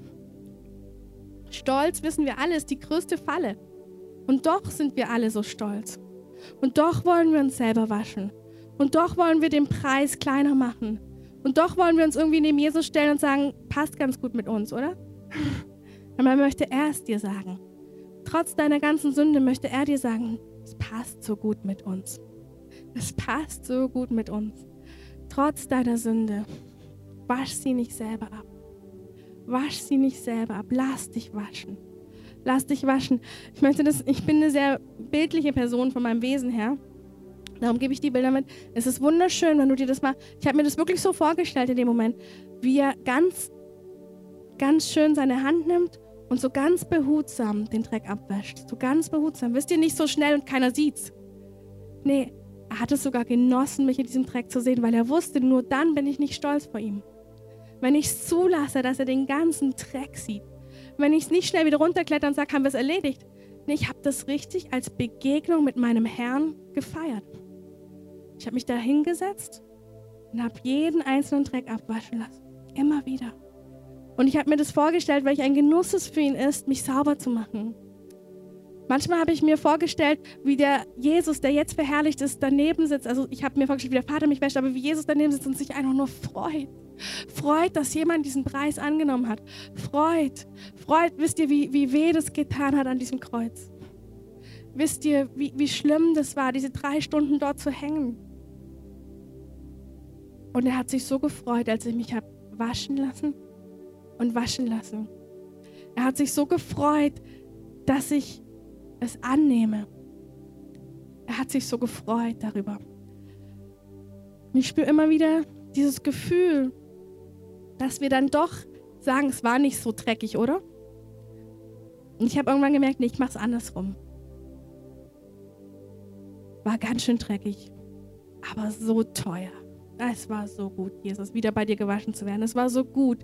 Stolz, wissen wir alle, ist die größte Falle. Und doch sind wir alle so stolz. Und doch wollen wir uns selber waschen. Und doch wollen wir den Preis kleiner machen. Und doch wollen wir uns irgendwie neben Jesus stellen und sagen, passt ganz gut mit uns, oder? Aber er möchte er es dir sagen. Trotz deiner ganzen Sünde möchte er dir sagen, es passt so gut mit uns. Es passt so gut mit uns. Trotz deiner Sünde. Wasch sie nicht selber ab. Wasch sie nicht selber ab. Lass dich waschen. Lass dich waschen. Ich möchte das, ich bin eine sehr bildliche Person von meinem Wesen her. Darum gebe ich die Bilder mit. Es ist wunderschön, wenn du dir das mal. Ich habe mir das wirklich so vorgestellt in dem Moment, wie er ganz, ganz schön seine Hand nimmt und so ganz behutsam den Dreck abwäscht. So ganz behutsam. Wisst ihr, nicht so schnell und keiner sieht's. Nee, er hat es sogar genossen, mich in diesem Dreck zu sehen, weil er wusste, nur dann bin ich nicht stolz vor ihm. Wenn ich es zulasse, dass er den ganzen Dreck sieht. Wenn ich es nicht schnell wieder runterkletter und sage, haben wir es erledigt. Nee, ich habe das richtig als Begegnung mit meinem Herrn gefeiert. Ich habe mich da hingesetzt und habe jeden einzelnen Dreck abwaschen lassen. Immer wieder. Und ich habe mir das vorgestellt, weil ich ein Genuss es für ihn ist, mich sauber zu machen. Manchmal habe ich mir vorgestellt, wie der Jesus, der jetzt verherrlicht ist, daneben sitzt. Also ich habe mir vorgestellt, wie der Vater mich wäscht, aber wie Jesus daneben sitzt und sich einfach nur freut. Freut, dass jemand diesen Preis angenommen hat. Freut. Freut, wisst ihr, wie, wie weh das getan hat an diesem Kreuz. Wisst ihr, wie, wie schlimm das war, diese drei Stunden dort zu hängen. Und er hat sich so gefreut, als ich mich habe waschen lassen und waschen lassen. Er hat sich so gefreut, dass ich es annehme. Er hat sich so gefreut darüber. Und ich spüre immer wieder dieses Gefühl, dass wir dann doch sagen, es war nicht so dreckig, oder? Und ich habe irgendwann gemerkt, nee, ich mache es andersrum. War ganz schön dreckig, aber so teuer. Es war so gut, Jesus, wieder bei dir gewaschen zu werden. Es war so gut,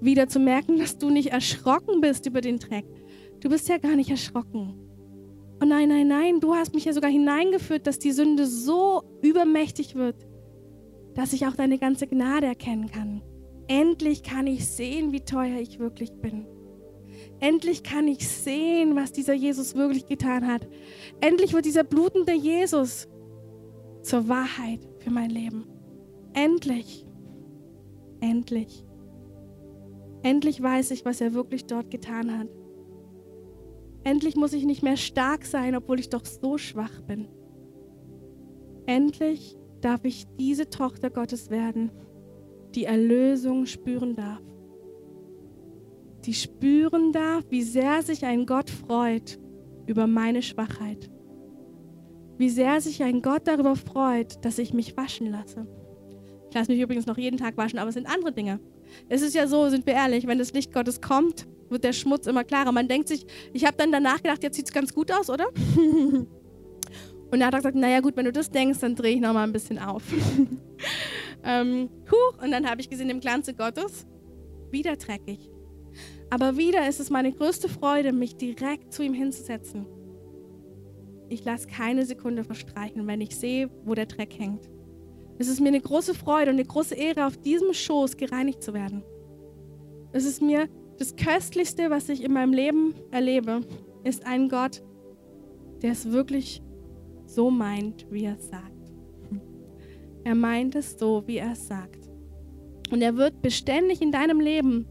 wieder zu merken, dass du nicht erschrocken bist über den Dreck. Du bist ja gar nicht erschrocken. Oh nein, nein, nein, du hast mich ja sogar hineingeführt, dass die Sünde so übermächtig wird, dass ich auch deine ganze Gnade erkennen kann. Endlich kann ich sehen, wie teuer ich wirklich bin. Endlich kann ich sehen, was dieser Jesus wirklich getan hat. Endlich wird dieser blutende Jesus zur Wahrheit für mein Leben. Endlich. Endlich. Endlich weiß ich, was er wirklich dort getan hat. Endlich muss ich nicht mehr stark sein, obwohl ich doch so schwach bin. Endlich darf ich diese Tochter Gottes werden, die Erlösung spüren darf. Die spüren darf, wie sehr sich ein Gott freut über meine Schwachheit. Wie sehr sich ein Gott darüber freut, dass ich mich waschen lasse. Ich lasse mich übrigens noch jeden Tag waschen, aber es sind andere Dinge. Es ist ja so, sind wir ehrlich, wenn das Licht Gottes kommt, wird der Schmutz immer klarer. Man denkt sich, ich habe dann danach gedacht, jetzt sieht es ganz gut aus, oder? Und er hat gesagt, naja gut, wenn du das denkst, dann drehe ich nochmal ein bisschen auf. ähm, huch, und dann habe ich gesehen, im Glanze Gottes, wieder dreckig. Aber wieder ist es meine größte Freude, mich direkt zu ihm hinzusetzen. Ich lasse keine Sekunde verstreichen, wenn ich sehe, wo der Dreck hängt. Es ist mir eine große Freude und eine große Ehre, auf diesem Schoß gereinigt zu werden. Es ist mir das Köstlichste, was ich in meinem Leben erlebe, ist ein Gott, der es wirklich so meint, wie er es sagt. Er meint es so, wie er es sagt. Und er wird beständig in deinem Leben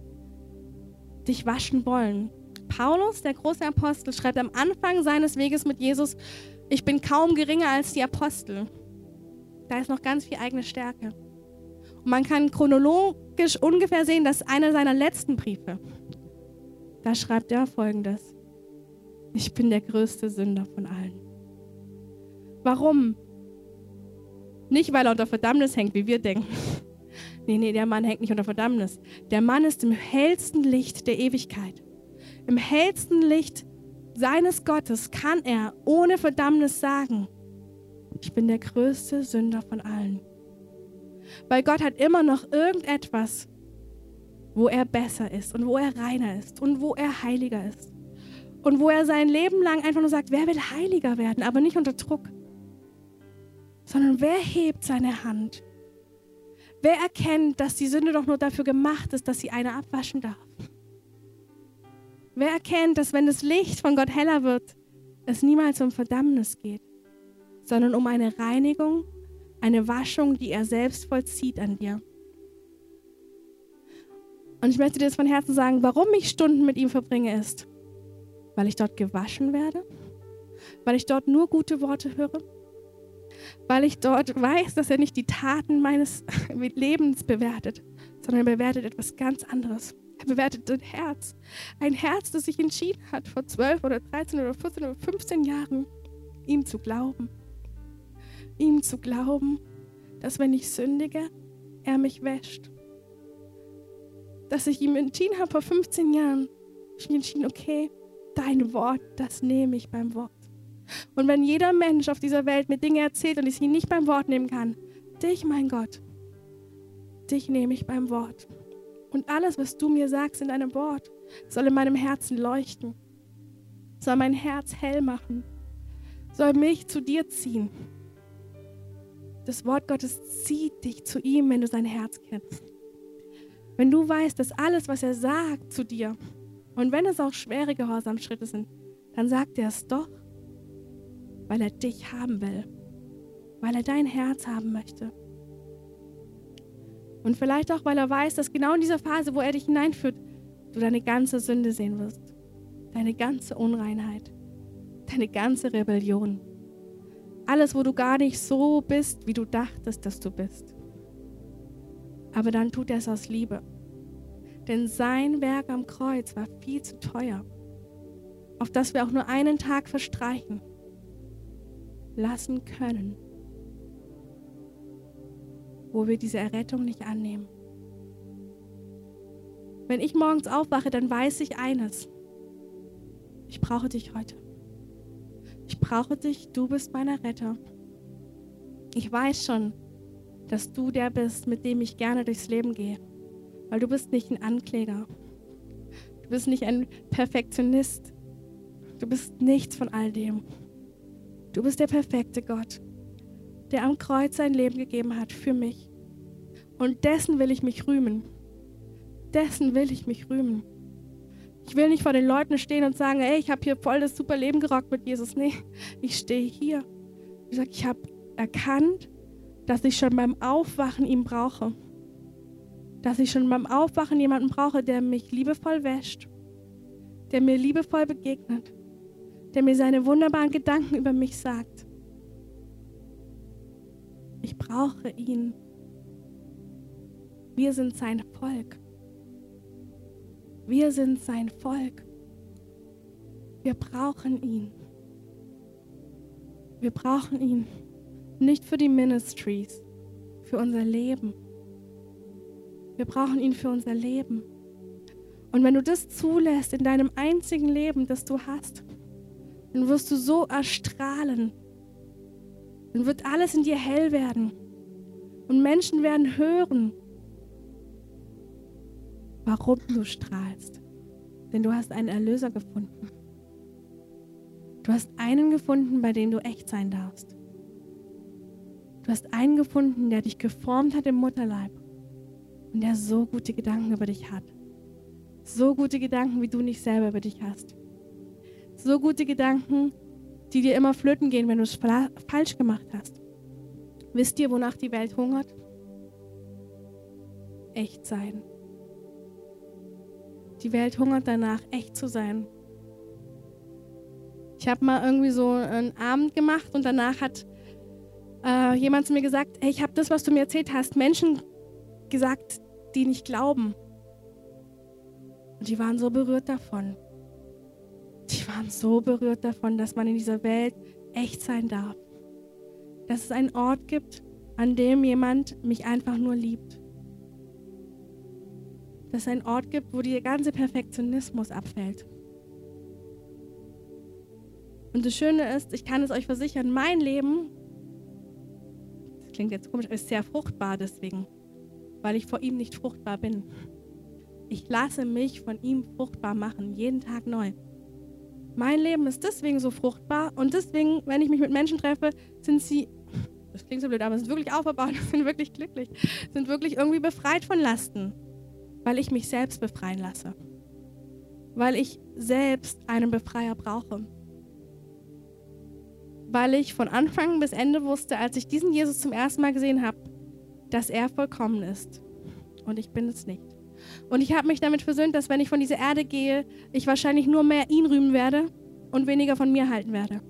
dich waschen wollen. Paulus, der große Apostel, schreibt am Anfang seines Weges mit Jesus, ich bin kaum geringer als die Apostel. Da ist noch ganz viel eigene Stärke. Und man kann chronologisch ungefähr sehen, dass einer seiner letzten Briefe, da schreibt er folgendes. Ich bin der größte Sünder von allen. Warum? Nicht, weil er unter Verdammnis hängt, wie wir denken. Nee, nee, der Mann hängt nicht unter Verdammnis. Der Mann ist im hellsten Licht der Ewigkeit. Im hellsten Licht seines Gottes kann er ohne Verdammnis sagen, ich bin der größte Sünder von allen. Weil Gott hat immer noch irgendetwas, wo er besser ist und wo er reiner ist und wo er heiliger ist. Und wo er sein Leben lang einfach nur sagt, wer will heiliger werden, aber nicht unter Druck, sondern wer hebt seine Hand? Wer erkennt, dass die Sünde doch nur dafür gemacht ist, dass sie eine abwaschen darf? Wer erkennt, dass wenn das Licht von Gott heller wird, es niemals um Verdammnis geht, sondern um eine Reinigung, eine Waschung, die er selbst vollzieht an dir? Und ich möchte dir das von Herzen sagen, warum ich Stunden mit ihm verbringe, ist, weil ich dort gewaschen werde, weil ich dort nur gute Worte höre, weil ich dort weiß, dass er nicht die Taten meines Lebens bewertet, sondern er bewertet etwas ganz anderes. Er bewertet ein Herz. Ein Herz, das sich entschieden hat, vor 12 oder 13 oder 14 oder 15 Jahren, ihm zu glauben. Ihm zu glauben, dass wenn ich sündige, er mich wäscht. Dass ich ihm entschieden habe vor 15 Jahren, ich mich entschieden, okay, dein Wort, das nehme ich beim Wort. Und wenn jeder Mensch auf dieser Welt mir Dinge erzählt und ich sie nicht beim Wort nehmen kann, dich, mein Gott, dich nehme ich beim Wort. Und alles, was du mir sagst in deinem Wort, soll in meinem Herzen leuchten, soll mein Herz hell machen, soll mich zu dir ziehen. Das Wort Gottes zieht dich zu ihm, wenn du sein Herz kennst. Wenn du weißt, dass alles, was er sagt zu dir, und wenn es auch schwere Gehorsamschritte sind, dann sagt er es doch, weil er dich haben will, weil er dein Herz haben möchte. Und vielleicht auch, weil er weiß, dass genau in dieser Phase, wo er dich hineinführt, du deine ganze Sünde sehen wirst. Deine ganze Unreinheit. Deine ganze Rebellion. Alles, wo du gar nicht so bist, wie du dachtest, dass du bist. Aber dann tut er es aus Liebe. Denn sein Werk am Kreuz war viel zu teuer, auf das wir auch nur einen Tag verstreichen lassen können wo wir diese Errettung nicht annehmen. Wenn ich morgens aufwache, dann weiß ich eines. Ich brauche dich heute. Ich brauche dich, du bist mein Retter. Ich weiß schon, dass du der bist, mit dem ich gerne durchs Leben gehe, weil du bist nicht ein Ankläger. Du bist nicht ein Perfektionist. Du bist nichts von all dem. Du bist der perfekte Gott der am Kreuz sein Leben gegeben hat für mich. Und dessen will ich mich rühmen. Dessen will ich mich rühmen. Ich will nicht vor den Leuten stehen und sagen, ey, ich habe hier voll das super Leben gerockt mit Jesus. Nee, ich stehe hier. Ich sage, ich habe erkannt, dass ich schon beim Aufwachen ihn brauche. Dass ich schon beim Aufwachen jemanden brauche, der mich liebevoll wäscht, der mir liebevoll begegnet, der mir seine wunderbaren Gedanken über mich sagt. Ich brauche ihn. Wir sind sein Volk. Wir sind sein Volk. Wir brauchen ihn. Wir brauchen ihn nicht für die Ministries, für unser Leben. Wir brauchen ihn für unser Leben. Und wenn du das zulässt in deinem einzigen Leben, das du hast, dann wirst du so erstrahlen, dann wird alles in dir hell werden. Und Menschen werden hören, warum du strahlst. Denn du hast einen Erlöser gefunden. Du hast einen gefunden, bei dem du echt sein darfst. Du hast einen gefunden, der dich geformt hat im Mutterleib und der so gute Gedanken über dich hat. So gute Gedanken, wie du nicht selber über dich hast. So gute Gedanken, die dir immer flöten gehen, wenn du es falsch gemacht hast. Wisst ihr, wonach die Welt hungert? Echt sein. Die Welt hungert danach, echt zu sein. Ich habe mal irgendwie so einen Abend gemacht und danach hat äh, jemand zu mir gesagt, hey, ich habe das, was du mir erzählt hast, Menschen gesagt, die nicht glauben. Und die waren so berührt davon die waren so berührt davon, dass man in dieser Welt echt sein darf. Dass es einen Ort gibt, an dem jemand mich einfach nur liebt. Dass es einen Ort gibt, wo der ganze Perfektionismus abfällt. Und das Schöne ist, ich kann es euch versichern, mein Leben, das klingt jetzt komisch, ist sehr fruchtbar deswegen, weil ich vor ihm nicht fruchtbar bin. Ich lasse mich von ihm fruchtbar machen, jeden Tag neu. Mein Leben ist deswegen so fruchtbar und deswegen, wenn ich mich mit Menschen treffe, sind sie, das klingt so blöd, aber sind wirklich auferbaut, sind wirklich glücklich, sind wirklich irgendwie befreit von Lasten, weil ich mich selbst befreien lasse, weil ich selbst einen Befreier brauche, weil ich von Anfang bis Ende wusste, als ich diesen Jesus zum ersten Mal gesehen habe, dass er vollkommen ist und ich bin es nicht. Und ich habe mich damit versöhnt, dass wenn ich von dieser Erde gehe, ich wahrscheinlich nur mehr ihn rühmen werde und weniger von mir halten werde.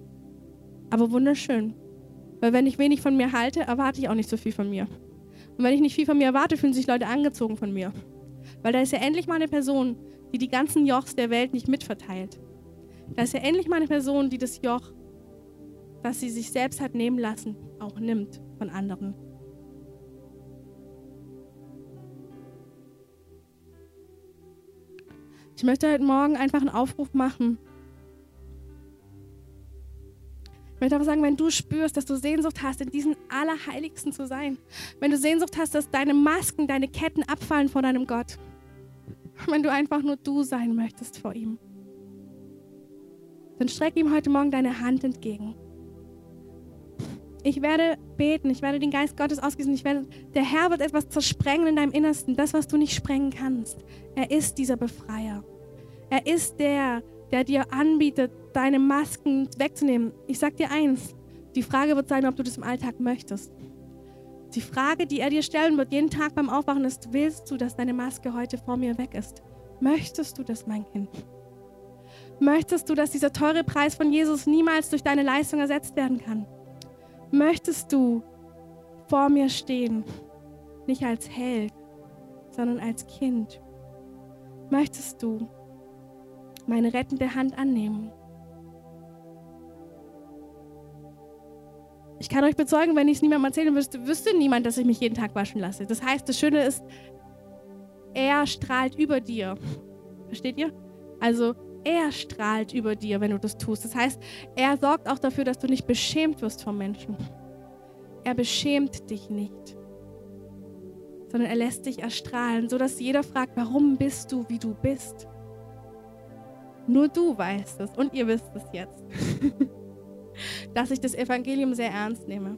Aber wunderschön. Weil wenn ich wenig von mir halte, erwarte ich auch nicht so viel von mir. Und wenn ich nicht viel von mir erwarte, fühlen sich Leute angezogen von mir. Weil da ist ja endlich mal eine Person, die die ganzen Jochs der Welt nicht mitverteilt. Da ist ja endlich mal eine Person, die das Joch, das sie sich selbst hat nehmen lassen, auch nimmt von anderen. Ich möchte heute Morgen einfach einen Aufruf machen. Ich möchte einfach sagen, wenn du spürst, dass du Sehnsucht hast, in diesen Allerheiligsten zu sein, wenn du Sehnsucht hast, dass deine Masken, deine Ketten abfallen vor deinem Gott, wenn du einfach nur du sein möchtest vor ihm, dann streck ihm heute Morgen deine Hand entgegen. Ich werde beten, ich werde den Geist Gottes ausgießen, ich werde, der Herr wird etwas zersprengen in deinem Innersten, das, was du nicht sprengen kannst. Er ist dieser Befreier. Er ist der, der dir anbietet, deine Masken wegzunehmen. Ich sag dir eins, die Frage wird sein, ob du das im Alltag möchtest. Die Frage, die er dir stellen wird, jeden Tag beim Aufwachen, ist, willst du, dass deine Maske heute vor mir weg ist? Möchtest du das, mein Kind? Möchtest du, dass dieser teure Preis von Jesus niemals durch deine Leistung ersetzt werden kann? Möchtest du vor mir stehen, nicht als Held, sondern als Kind? Möchtest du meine rettende Hand annehmen. Ich kann euch bezeugen, wenn ich es niemandem erzählen wüsste, wüsste niemand, dass ich mich jeden Tag waschen lasse. Das heißt, das Schöne ist, er strahlt über dir. Versteht ihr? Also er strahlt über dir, wenn du das tust. Das heißt, er sorgt auch dafür, dass du nicht beschämt wirst vom Menschen. Er beschämt dich nicht, sondern er lässt dich erstrahlen, sodass jeder fragt, warum bist du, wie du bist? Nur du weißt es und ihr wisst es jetzt, dass ich das Evangelium sehr ernst nehme.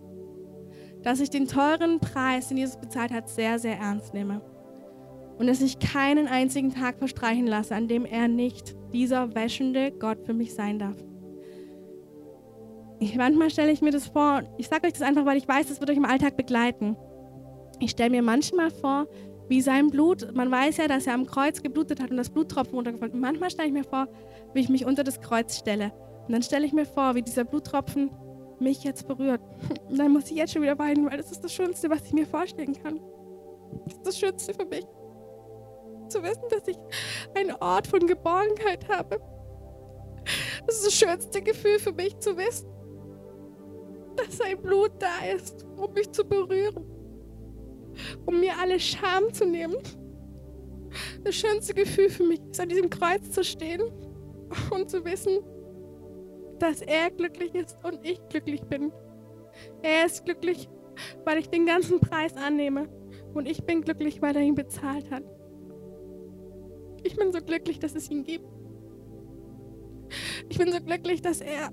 Dass ich den teuren Preis, den Jesus bezahlt hat, sehr, sehr ernst nehme. Und dass ich keinen einzigen Tag verstreichen lasse, an dem er nicht dieser wäschende Gott für mich sein darf. Ich, manchmal stelle ich mir das vor, ich sage euch das einfach, weil ich weiß, das wird euch im Alltag begleiten. Ich stelle mir manchmal vor, wie sein Blut, man weiß ja, dass er am Kreuz geblutet hat und das Bluttropfen runtergefallen. Manchmal stelle ich mir vor, wie ich mich unter das Kreuz stelle. Und dann stelle ich mir vor, wie dieser Bluttropfen mich jetzt berührt. Und dann muss ich jetzt schon wieder weinen, weil das ist das Schönste, was ich mir vorstellen kann. Das ist das Schönste für mich. Zu wissen, dass ich einen Ort von Geborgenheit habe. Das ist das schönste Gefühl für mich zu wissen, dass sein Blut da ist, um mich zu berühren um mir alle Scham zu nehmen. Das schönste Gefühl für mich ist, an diesem Kreuz zu stehen und zu wissen, dass er glücklich ist und ich glücklich bin. Er ist glücklich, weil ich den ganzen Preis annehme und ich bin glücklich, weil er ihn bezahlt hat. Ich bin so glücklich, dass es ihn gibt. Ich bin so glücklich, dass er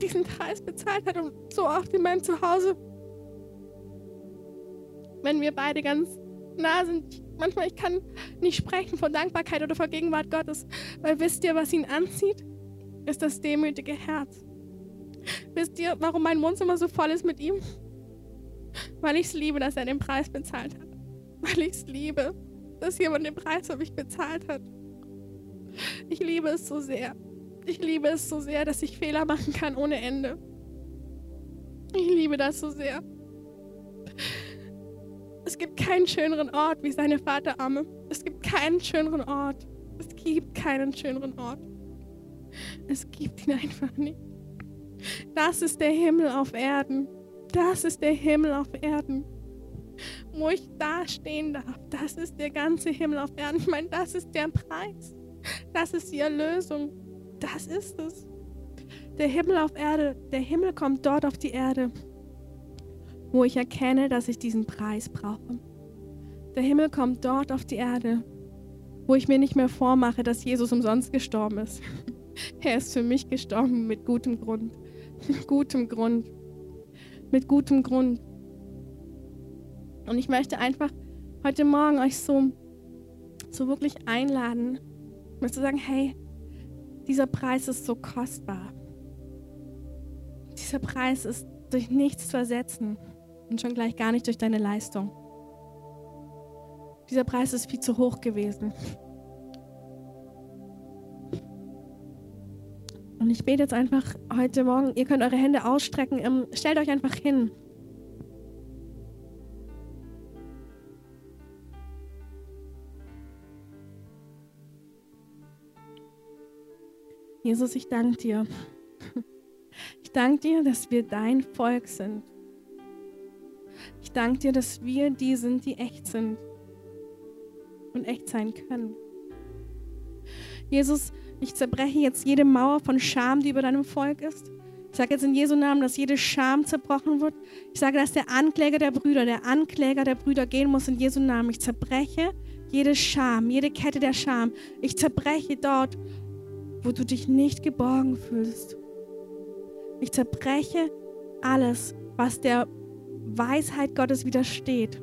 diesen Preis bezahlt hat und so oft in meinem Zuhause wenn wir beide ganz nah sind. Manchmal, ich kann nicht sprechen von Dankbarkeit oder vor Gegenwart Gottes, weil wisst ihr, was ihn anzieht? Ist das demütige Herz. Wisst ihr, warum mein Mund immer so voll ist mit ihm? Weil ich es liebe, dass er den Preis bezahlt hat. Weil ich es liebe, dass jemand den Preis für mich bezahlt hat. Ich liebe es so sehr. Ich liebe es so sehr, dass ich Fehler machen kann ohne Ende. Ich liebe das so sehr. Es gibt keinen schöneren Ort wie seine Vaterarme. Es gibt keinen schöneren Ort. Es gibt keinen schöneren Ort. Es gibt ihn einfach nicht. Das ist der Himmel auf Erden. Das ist der Himmel auf Erden. wo ich da stehen darf. Das ist der ganze Himmel auf Erden. Ich meine, das ist der Preis. Das ist die Erlösung. Das ist es. Der Himmel auf Erde, der Himmel kommt dort auf die Erde, wo ich erkenne, dass ich diesen Preis brauche. Der Himmel kommt dort auf die Erde, wo ich mir nicht mehr vormache, dass Jesus umsonst gestorben ist. Er ist für mich gestorben mit gutem Grund. Mit gutem Grund. Mit gutem Grund. Und ich möchte einfach heute Morgen euch so, so wirklich einladen, mal zu sagen, hey, dieser Preis ist so kostbar. Dieser Preis ist durch nichts zu ersetzen und schon gleich gar nicht durch deine Leistung. Dieser Preis ist viel zu hoch gewesen. Und ich bete jetzt einfach heute Morgen, ihr könnt eure Hände ausstrecken, ähm, stellt euch einfach hin. Jesus, ich danke dir. Ich danke dir, dass wir dein Volk sind. Ich danke dir, dass wir die sind, die echt sind und echt sein können. Jesus, ich zerbreche jetzt jede Mauer von Scham, die über deinem Volk ist. Ich sage jetzt in Jesu Namen, dass jede Scham zerbrochen wird. Ich sage, dass der Ankläger der Brüder, der Ankläger der Brüder gehen muss in Jesu Namen. Ich zerbreche jede Scham, jede Kette der Scham. Ich zerbreche dort, wo du dich nicht geborgen fühlst. Ich zerbreche alles, was der Weisheit Gottes widersteht.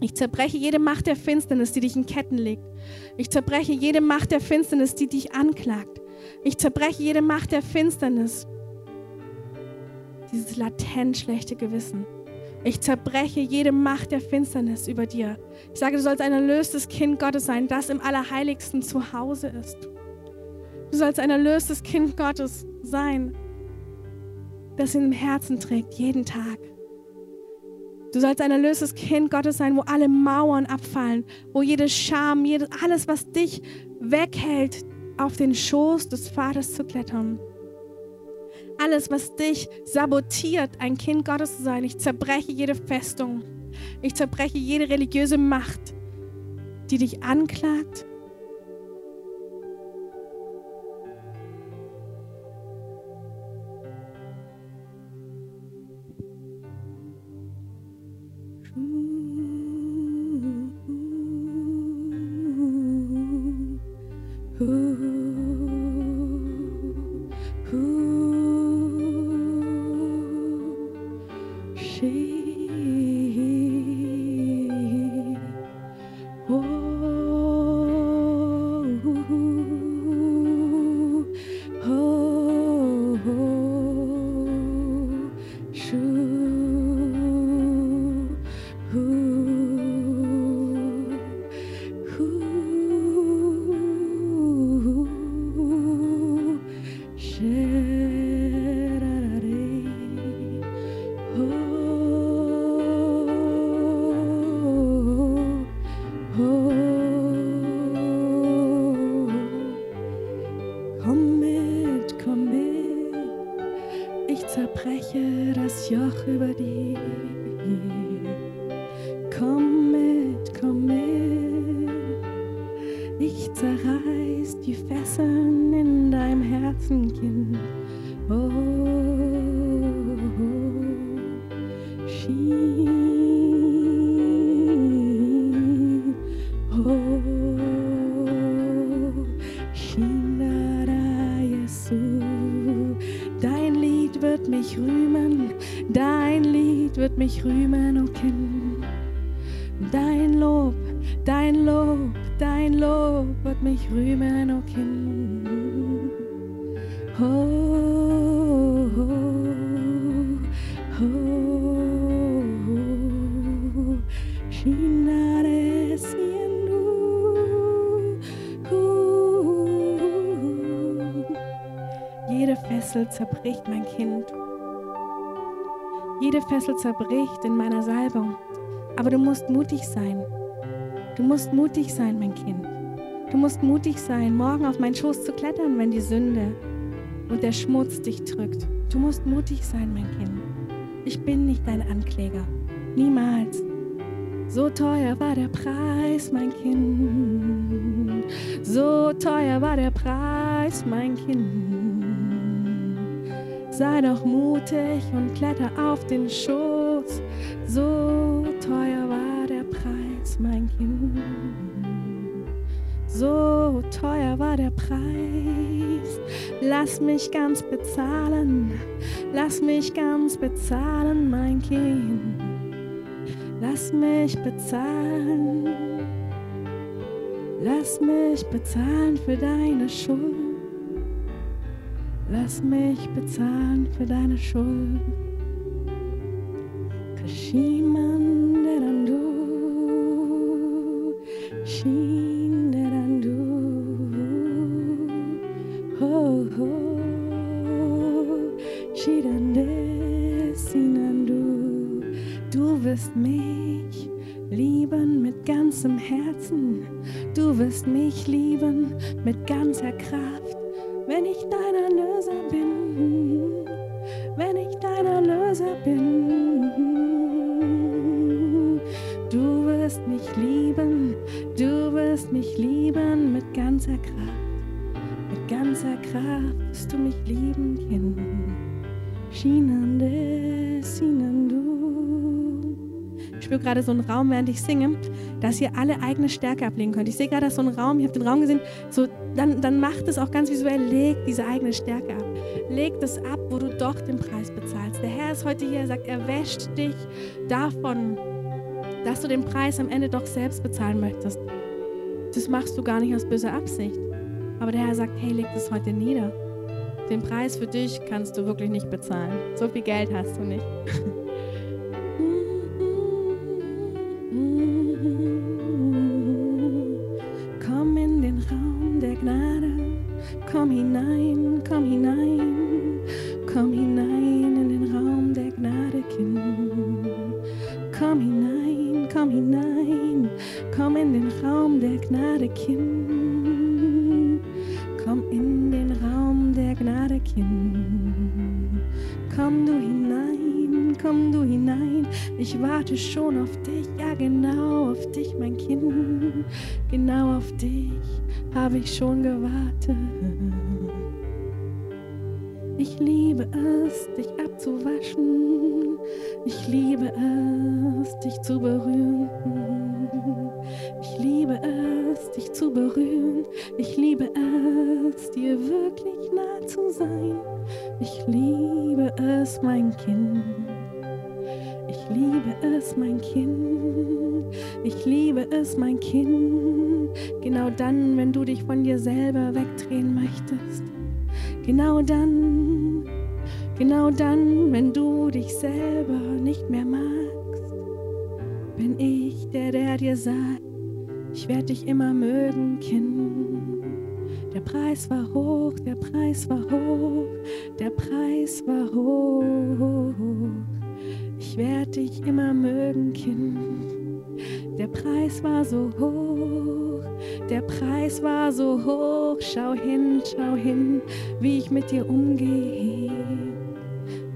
Ich zerbreche jede Macht der Finsternis, die dich in Ketten legt. Ich zerbreche jede Macht der Finsternis, die dich anklagt. Ich zerbreche jede Macht der Finsternis. Dieses latent schlechte Gewissen. Ich zerbreche jede Macht der Finsternis über dir. Ich sage, du sollst ein erlöstes Kind Gottes sein, das im Allerheiligsten zu Hause ist. Du sollst ein erlöstes Kind Gottes sein, das im Herzen trägt, jeden Tag. Du sollst ein erlöstes Kind Gottes sein, wo alle Mauern abfallen, wo jede Scham, jedes, alles, was dich weghält, auf den Schoß des Vaters zu klettern. Alles, was dich sabotiert, ein Kind Gottes zu sein. Ich zerbreche jede Festung. Ich zerbreche jede religiöse Macht, die dich anklagt Fessel zerbricht in meiner Salbung. Aber du musst mutig sein. Du musst mutig sein, mein Kind. Du musst mutig sein, morgen auf meinen Schoß zu klettern, wenn die Sünde und der Schmutz dich drückt. Du musst mutig sein, mein Kind. Ich bin nicht dein Ankläger. Niemals. So teuer war der Preis, mein Kind. So teuer war der Preis, mein Kind. Sei doch mutig und kletter auf den Schoß. So teuer war der Preis, mein Kind. So teuer war der Preis. Lass mich ganz bezahlen. Lass mich ganz bezahlen, mein Kind. Lass mich bezahlen. Lass mich bezahlen für deine Schuld. Lass mich bezahlen für deine Schuld. Kashimanderandu, Raum, während ich singe, dass ihr alle eigene Stärke ablegen könnt. Ich sehe gerade, so ein Raum, ich habe den Raum gesehen, so, dann, dann macht es auch ganz visuell, legt diese eigene Stärke ab. Legt es ab, wo du doch den Preis bezahlst. Der Herr ist heute hier, er sagt, er wäscht dich davon, dass du den Preis am Ende doch selbst bezahlen möchtest. Das machst du gar nicht aus böser Absicht. Aber der Herr sagt, hey, leg das heute nieder. Den Preis für dich kannst du wirklich nicht bezahlen. So viel Geld hast du nicht. Raum der Gnade, Kind. Komm in den Raum der Gnade, Kind. Komm du hinein, komm du hinein. Ich warte schon auf dich, ja genau auf dich, mein Kind. Genau auf dich habe ich schon gewartet. Ich liebe es, dich abzuwaschen. Ich liebe es, dich zu berühren. Dich zu berühren. Ich liebe es, dir wirklich nah zu sein. Ich liebe es, mein Kind. Ich liebe es, mein Kind. Ich liebe es, mein Kind. Genau dann, wenn du dich von dir selber wegdrehen möchtest. Genau dann, genau dann, wenn du dich selber nicht mehr magst, bin ich der, der dir sagt, ich werde dich immer mögen, Kind. Der Preis war hoch, der Preis war hoch, der Preis war hoch. Ich werde dich immer mögen, Kind. Der Preis war so hoch, der Preis war so hoch. Schau hin, schau hin, wie ich mit dir umgehe.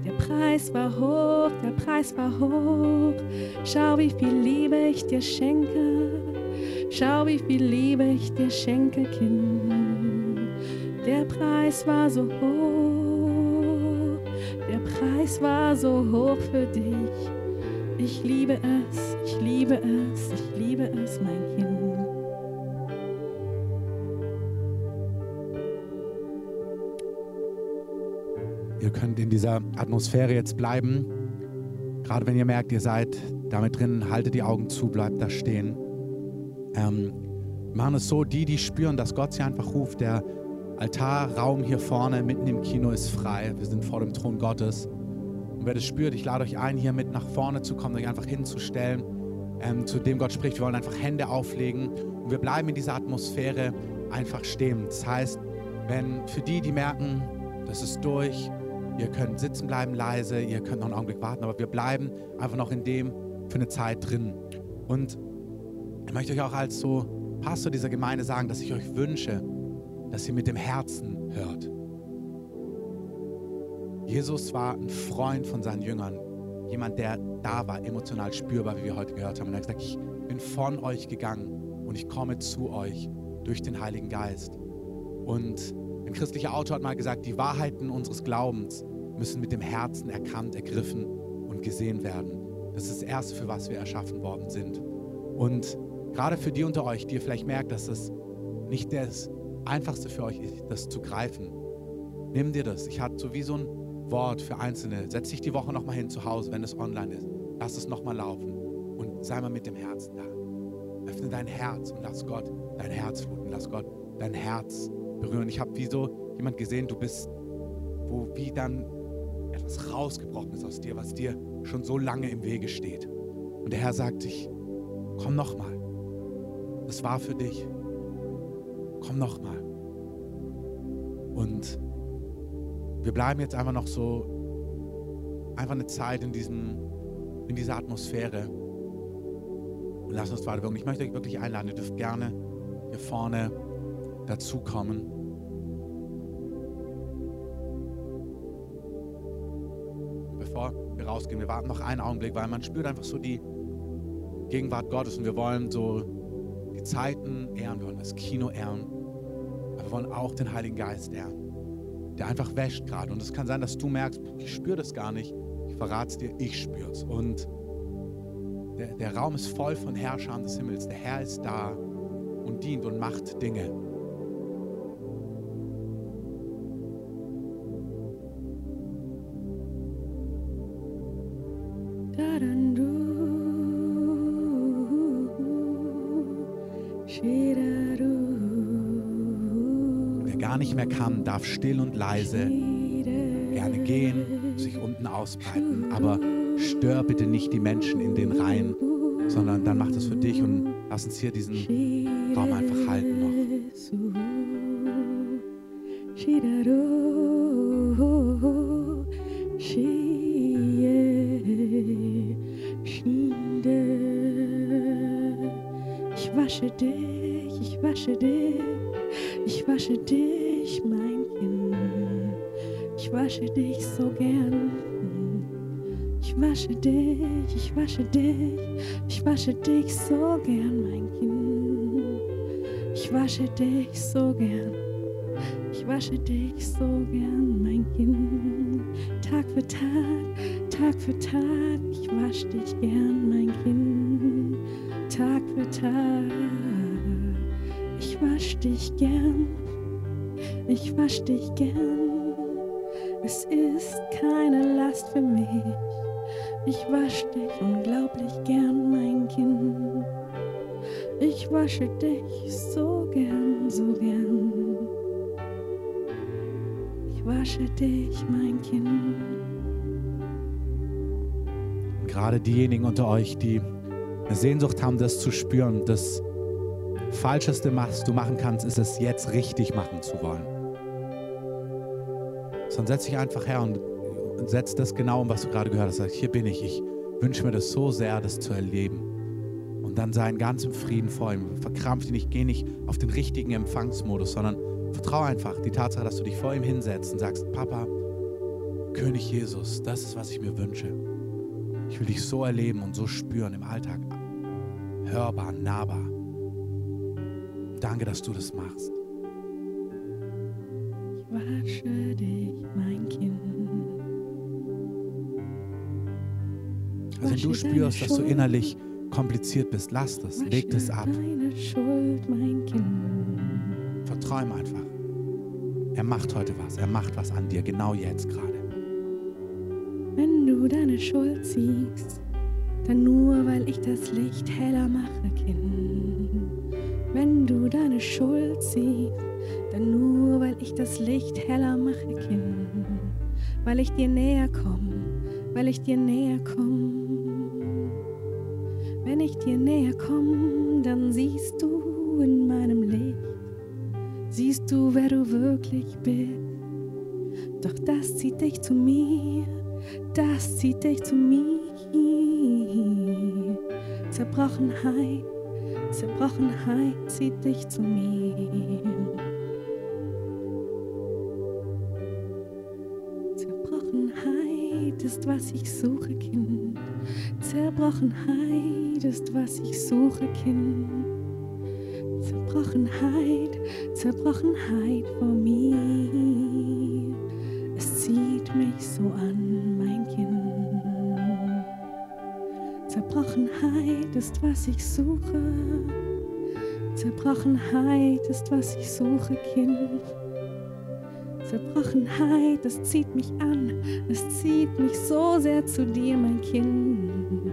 Der Preis war hoch, der Preis war hoch. Schau, wie viel Liebe ich dir schenke. Schau, wie viel Liebe ich dir schenke, Kind. Der Preis war so hoch, der Preis war so hoch für dich. Ich liebe es, ich liebe es, ich liebe es, mein Kind. Ihr könnt in dieser Atmosphäre jetzt bleiben. Gerade wenn ihr merkt, ihr seid damit drin, haltet die Augen zu, bleibt da stehen. Ähm, machen es so, die, die spüren, dass Gott sie einfach ruft, der Altarraum hier vorne mitten im Kino ist frei. Wir sind vor dem Thron Gottes. Und wer das spürt, ich lade euch ein, hier mit nach vorne zu kommen, euch einfach hinzustellen, ähm, zu dem Gott spricht. Wir wollen einfach Hände auflegen und wir bleiben in dieser Atmosphäre einfach stehen. Das heißt, wenn für die, die merken, das ist durch, ihr könnt sitzen bleiben leise, ihr könnt noch einen Augenblick warten, aber wir bleiben einfach noch in dem für eine Zeit drin. Und ich möchte euch auch als so Pastor dieser Gemeinde sagen, dass ich euch wünsche, dass ihr mit dem Herzen hört. Jesus war ein Freund von seinen Jüngern. jemand, der da war, emotional spürbar, wie wir heute gehört haben. Und er hat gesagt, ich bin von euch gegangen und ich komme zu euch durch den Heiligen Geist. Und ein christlicher Autor hat mal gesagt, die Wahrheiten unseres Glaubens müssen mit dem Herzen erkannt, ergriffen und gesehen werden. Das ist das Erste, für was wir erschaffen worden sind. Und gerade für die unter euch, die ihr vielleicht merkt, dass es nicht das Einfachste für euch ist, das zu greifen, nimm dir das. Ich hatte so wie so ein Wort für Einzelne. Setz dich die Woche nochmal hin zu Hause, wenn es online ist. Lass es nochmal laufen und sei mal mit dem Herzen da. Öffne dein Herz und lass Gott dein Herz fluten. Lass Gott dein Herz berühren. Ich habe wie so jemand gesehen, du bist, wo wie dann etwas rausgebrochen ist aus dir, was dir schon so lange im Wege steht. Und der Herr sagt dich, komm nochmal. Das war für dich. Komm nochmal. Und wir bleiben jetzt einfach noch so, einfach eine Zeit in, diesem, in dieser Atmosphäre und lass uns weiter wirken. Ich möchte euch wirklich einladen, ihr dürft gerne hier vorne dazukommen. Bevor wir rausgehen, wir warten noch einen Augenblick, weil man spürt einfach so die Gegenwart Gottes und wir wollen so die Zeiten ehren, wir wollen das Kino ehren, aber wir wollen auch den Heiligen Geist ehren, der einfach wäscht gerade. Und es kann sein, dass du merkst, ich spüre das gar nicht. Ich verrate es dir, ich spüre es. Und der, der Raum ist voll von Herrschern des Himmels. Der Herr ist da und dient und macht Dinge. Nicht mehr kann, darf still und leise gerne gehen, sich unten ausbreiten. Aber stör bitte nicht die Menschen in den Reihen, sondern dann mach das für dich und lass uns hier diesen Raum einfach halten noch. Ich wasche dich so gern, so gern. Ich wasche dich, mein Kind. Gerade diejenigen unter euch, die eine Sehnsucht haben, das zu spüren, das Falscheste, was du machen kannst, ist es jetzt richtig machen zu wollen. Sondern setz dich einfach her und, und setz das genau um, was du gerade gehört hast. Sag, hier bin ich. Ich wünsche mir das so sehr, das zu erleben. Und dann sei in ganzem Frieden vor ihm. Verkrampf dich nicht, geh nicht auf den richtigen Empfangsmodus, sondern vertraue einfach die Tatsache, dass du dich vor ihm hinsetzt und sagst, Papa, König Jesus, das ist, was ich mir wünsche. Ich will dich so erleben und so spüren im Alltag. Hörbar, nahbar. Danke, dass du das machst. Ich wasche dich, mein Kind. Also wenn du spürst, dass du innerlich kompliziert bist, lass das, leg das ab. Deine Schuld, mein Kind. Vertrau ihm einfach. Er macht heute was. Er macht was an dir, genau jetzt gerade. Wenn du deine Schuld siehst, dann nur, weil ich das Licht heller mache, Kind. Wenn du deine Schuld siehst, dann nur, weil ich das Licht heller mache, Kind. Weil ich dir näher komme, weil ich dir näher komme. Dir näher komme, dann siehst du in meinem Licht, siehst du, wer du wirklich bist. Doch das zieht dich zu mir, das zieht dich zu mir. Zerbrochenheit, Zerbrochenheit zieht dich zu mir. Zerbrochenheit ist, was ich suche, Kind. Zerbrochenheit ist, was ich suche, Kind. Zerbrochenheit, Zerbrochenheit vor mir. Es zieht mich so an, mein Kind. Zerbrochenheit ist, was ich suche. Zerbrochenheit ist, was ich suche, Kind. Zerbrochenheit, es zieht mich an, es zieht mich so sehr zu dir, mein Kind.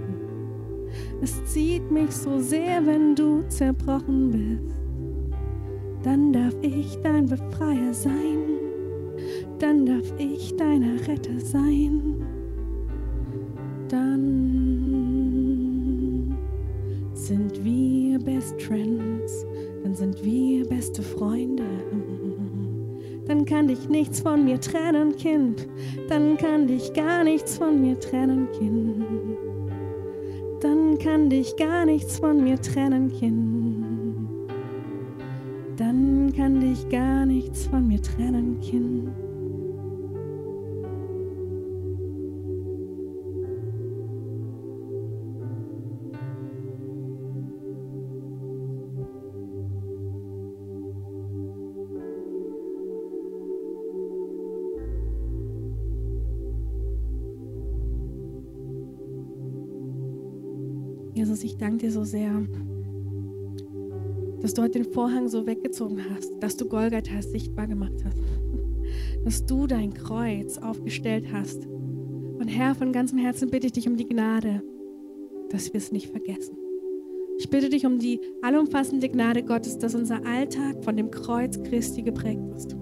Zieht mich so sehr, wenn du zerbrochen bist. Dann darf ich dein Befreier sein, dann darf ich dein Retter sein. Dann sind wir Best Friends, dann sind wir beste Freunde dann kann dich nichts von mir trennen, Kind. Dann kann dich gar nichts von mir trennen, Kind. Kann dich gar nichts von mir trennen, Kind. Dann kann dich gar nichts von mir trennen, Kind. Danke dir so sehr, dass du heute den Vorhang so weggezogen hast, dass du Golgatha sichtbar gemacht hast, dass du dein Kreuz aufgestellt hast. Und Herr, von ganzem Herzen bitte ich dich um die Gnade, dass wir es nicht vergessen. Ich bitte dich um die allumfassende Gnade Gottes, dass unser Alltag von dem Kreuz Christi geprägt ist.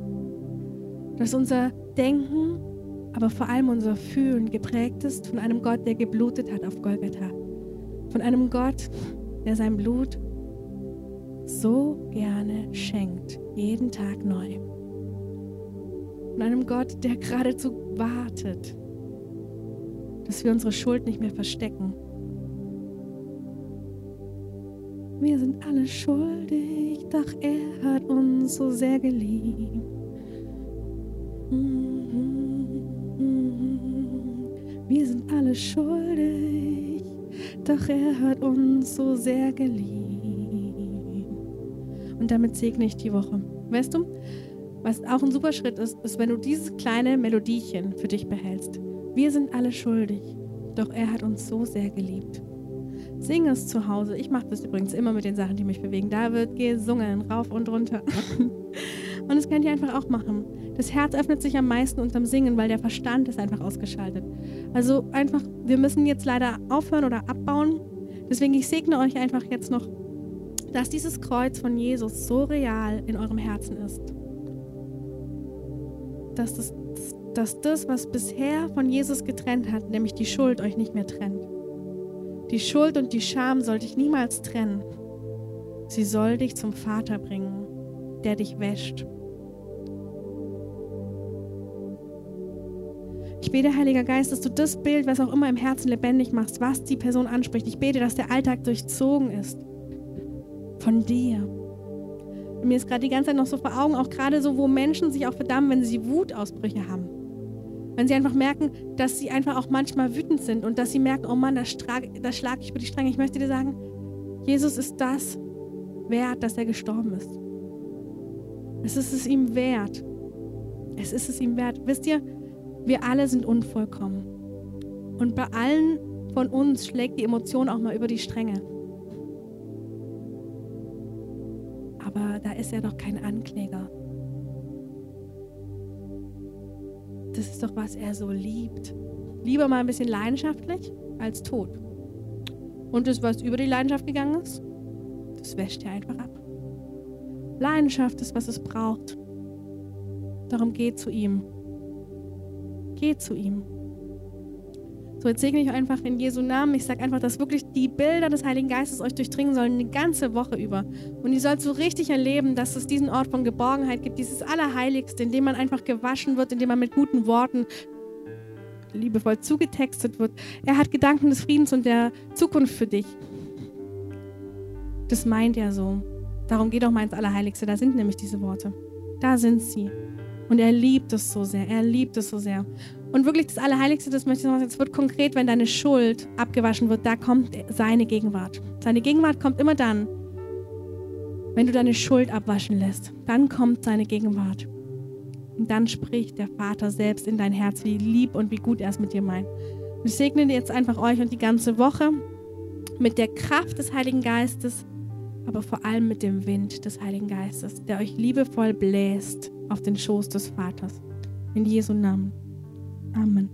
Dass unser Denken, aber vor allem unser Fühlen geprägt ist von einem Gott, der geblutet hat auf Golgatha von einem Gott, der sein Blut so gerne schenkt, jeden Tag neu. Von einem Gott, der geradezu wartet, dass wir unsere Schuld nicht mehr verstecken. Wir sind alle schuldig, doch er hat uns so sehr geliebt. Wir sind alle schuldig doch er hat uns so sehr geliebt. Und damit segne ich die Woche. Weißt du, was auch ein super Schritt ist, ist, wenn du dieses kleine Melodiechen für dich behältst. Wir sind alle schuldig, doch er hat uns so sehr geliebt. Sing es zu Hause. Ich mache das übrigens immer mit den Sachen, die mich bewegen. Da wird gesungen, rauf und runter. und das könnt ihr einfach auch machen. Das Herz öffnet sich am meisten unterm Singen, weil der Verstand ist einfach ausgeschaltet. Also einfach, wir müssen jetzt leider aufhören oder abbauen. Deswegen, ich segne euch einfach jetzt noch, dass dieses Kreuz von Jesus so real in eurem Herzen ist. Dass das, dass das, was bisher von Jesus getrennt hat, nämlich die Schuld, euch nicht mehr trennt. Die Schuld und die Scham soll dich niemals trennen. Sie soll dich zum Vater bringen, der dich wäscht Ich bete, Heiliger Geist, dass du das Bild, was auch immer im Herzen lebendig machst, was die Person anspricht. Ich bete, dass der Alltag durchzogen ist von dir. Und mir ist gerade die ganze Zeit noch so vor Augen, auch gerade so, wo Menschen sich auch verdammen, wenn sie Wutausbrüche haben. Wenn sie einfach merken, dass sie einfach auch manchmal wütend sind und dass sie merken, oh Mann, da, da schlage ich über die Stränge. Ich möchte dir sagen, Jesus ist das wert, dass er gestorben ist. Es ist es ihm wert. Es ist es ihm wert. Wisst ihr, wir alle sind unvollkommen. Und bei allen von uns schlägt die Emotion auch mal über die Stränge. Aber da ist er doch kein Ankläger. Das ist doch, was er so liebt. Lieber mal ein bisschen leidenschaftlich als tot. Und das, was über die Leidenschaft gegangen ist, das wäscht er einfach ab. Leidenschaft ist, was es braucht. Darum geht zu ihm. Geht zu ihm. So, jetzt segne ich einfach in Jesu Namen. Ich sage einfach, dass wirklich die Bilder des Heiligen Geistes euch durchdringen sollen, eine ganze Woche über. Und ihr sollt so richtig erleben, dass es diesen Ort von Geborgenheit gibt, dieses Allerheiligste, in dem man einfach gewaschen wird, in dem man mit guten Worten liebevoll zugetextet wird. Er hat Gedanken des Friedens und der Zukunft für dich. Das meint er so. Darum geht auch mal ins Allerheiligste. Da sind nämlich diese Worte. Da sind sie. Und er liebt es so sehr. Er liebt es so sehr. Und wirklich das Allerheiligste, das möchte ich noch sagen, es wird konkret, wenn deine Schuld abgewaschen wird, da kommt seine Gegenwart. Seine Gegenwart kommt immer dann, wenn du deine Schuld abwaschen lässt. Dann kommt seine Gegenwart. Und dann spricht der Vater selbst in dein Herz, wie lieb und wie gut er es mit dir meint. Und ich segne jetzt einfach euch und die ganze Woche mit der Kraft des Heiligen Geistes, aber vor allem mit dem Wind des Heiligen Geistes, der euch liebevoll bläst auf den Schoß des Vaters. In Jesu Namen. Amen.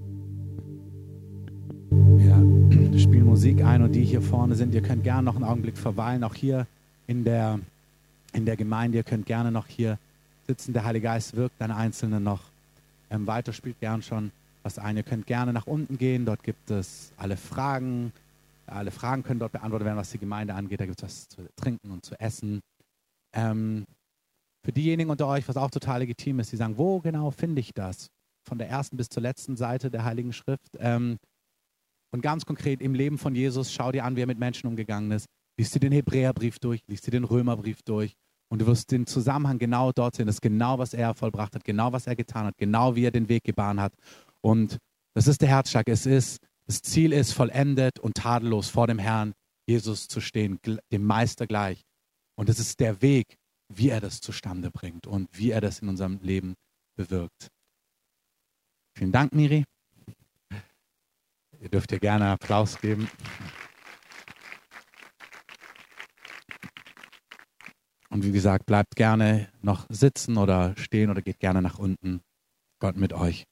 Wir spielen Musik ein und die hier vorne sind, ihr könnt gerne noch einen Augenblick verweilen, auch hier in der, in der Gemeinde. Ihr könnt gerne noch hier sitzen. Der Heilige Geist wirkt an Einzelnen noch ähm, weiter, spielt gern schon was ein. Ihr könnt gerne nach unten gehen, dort gibt es alle Fragen. Alle Fragen können dort beantwortet werden, was die Gemeinde angeht. Da gibt es was zu trinken und zu essen. Ähm, für diejenigen unter euch, was auch total legitim ist, die sagen, wo genau finde ich das? Von der ersten bis zur letzten Seite der Heiligen Schrift. Ähm, und ganz konkret im Leben von Jesus, schau dir an, wie er mit Menschen umgegangen ist. Lies dir den Hebräerbrief durch, lies dir den Römerbrief durch und du wirst den Zusammenhang genau dort sehen. Das ist genau, was er vollbracht hat, genau, was er getan hat, genau, wie er den Weg gebahnt hat. Und das ist der Herzschlag. Es ist, das Ziel ist, vollendet und tadellos vor dem Herrn Jesus zu stehen, dem Meister gleich. Und es ist der Weg, wie er das zustande bringt und wie er das in unserem Leben bewirkt. Vielen Dank, Miri. Ihr dürft ihr gerne Applaus geben. Und wie gesagt, bleibt gerne noch sitzen oder stehen oder geht gerne nach unten. Gott mit euch.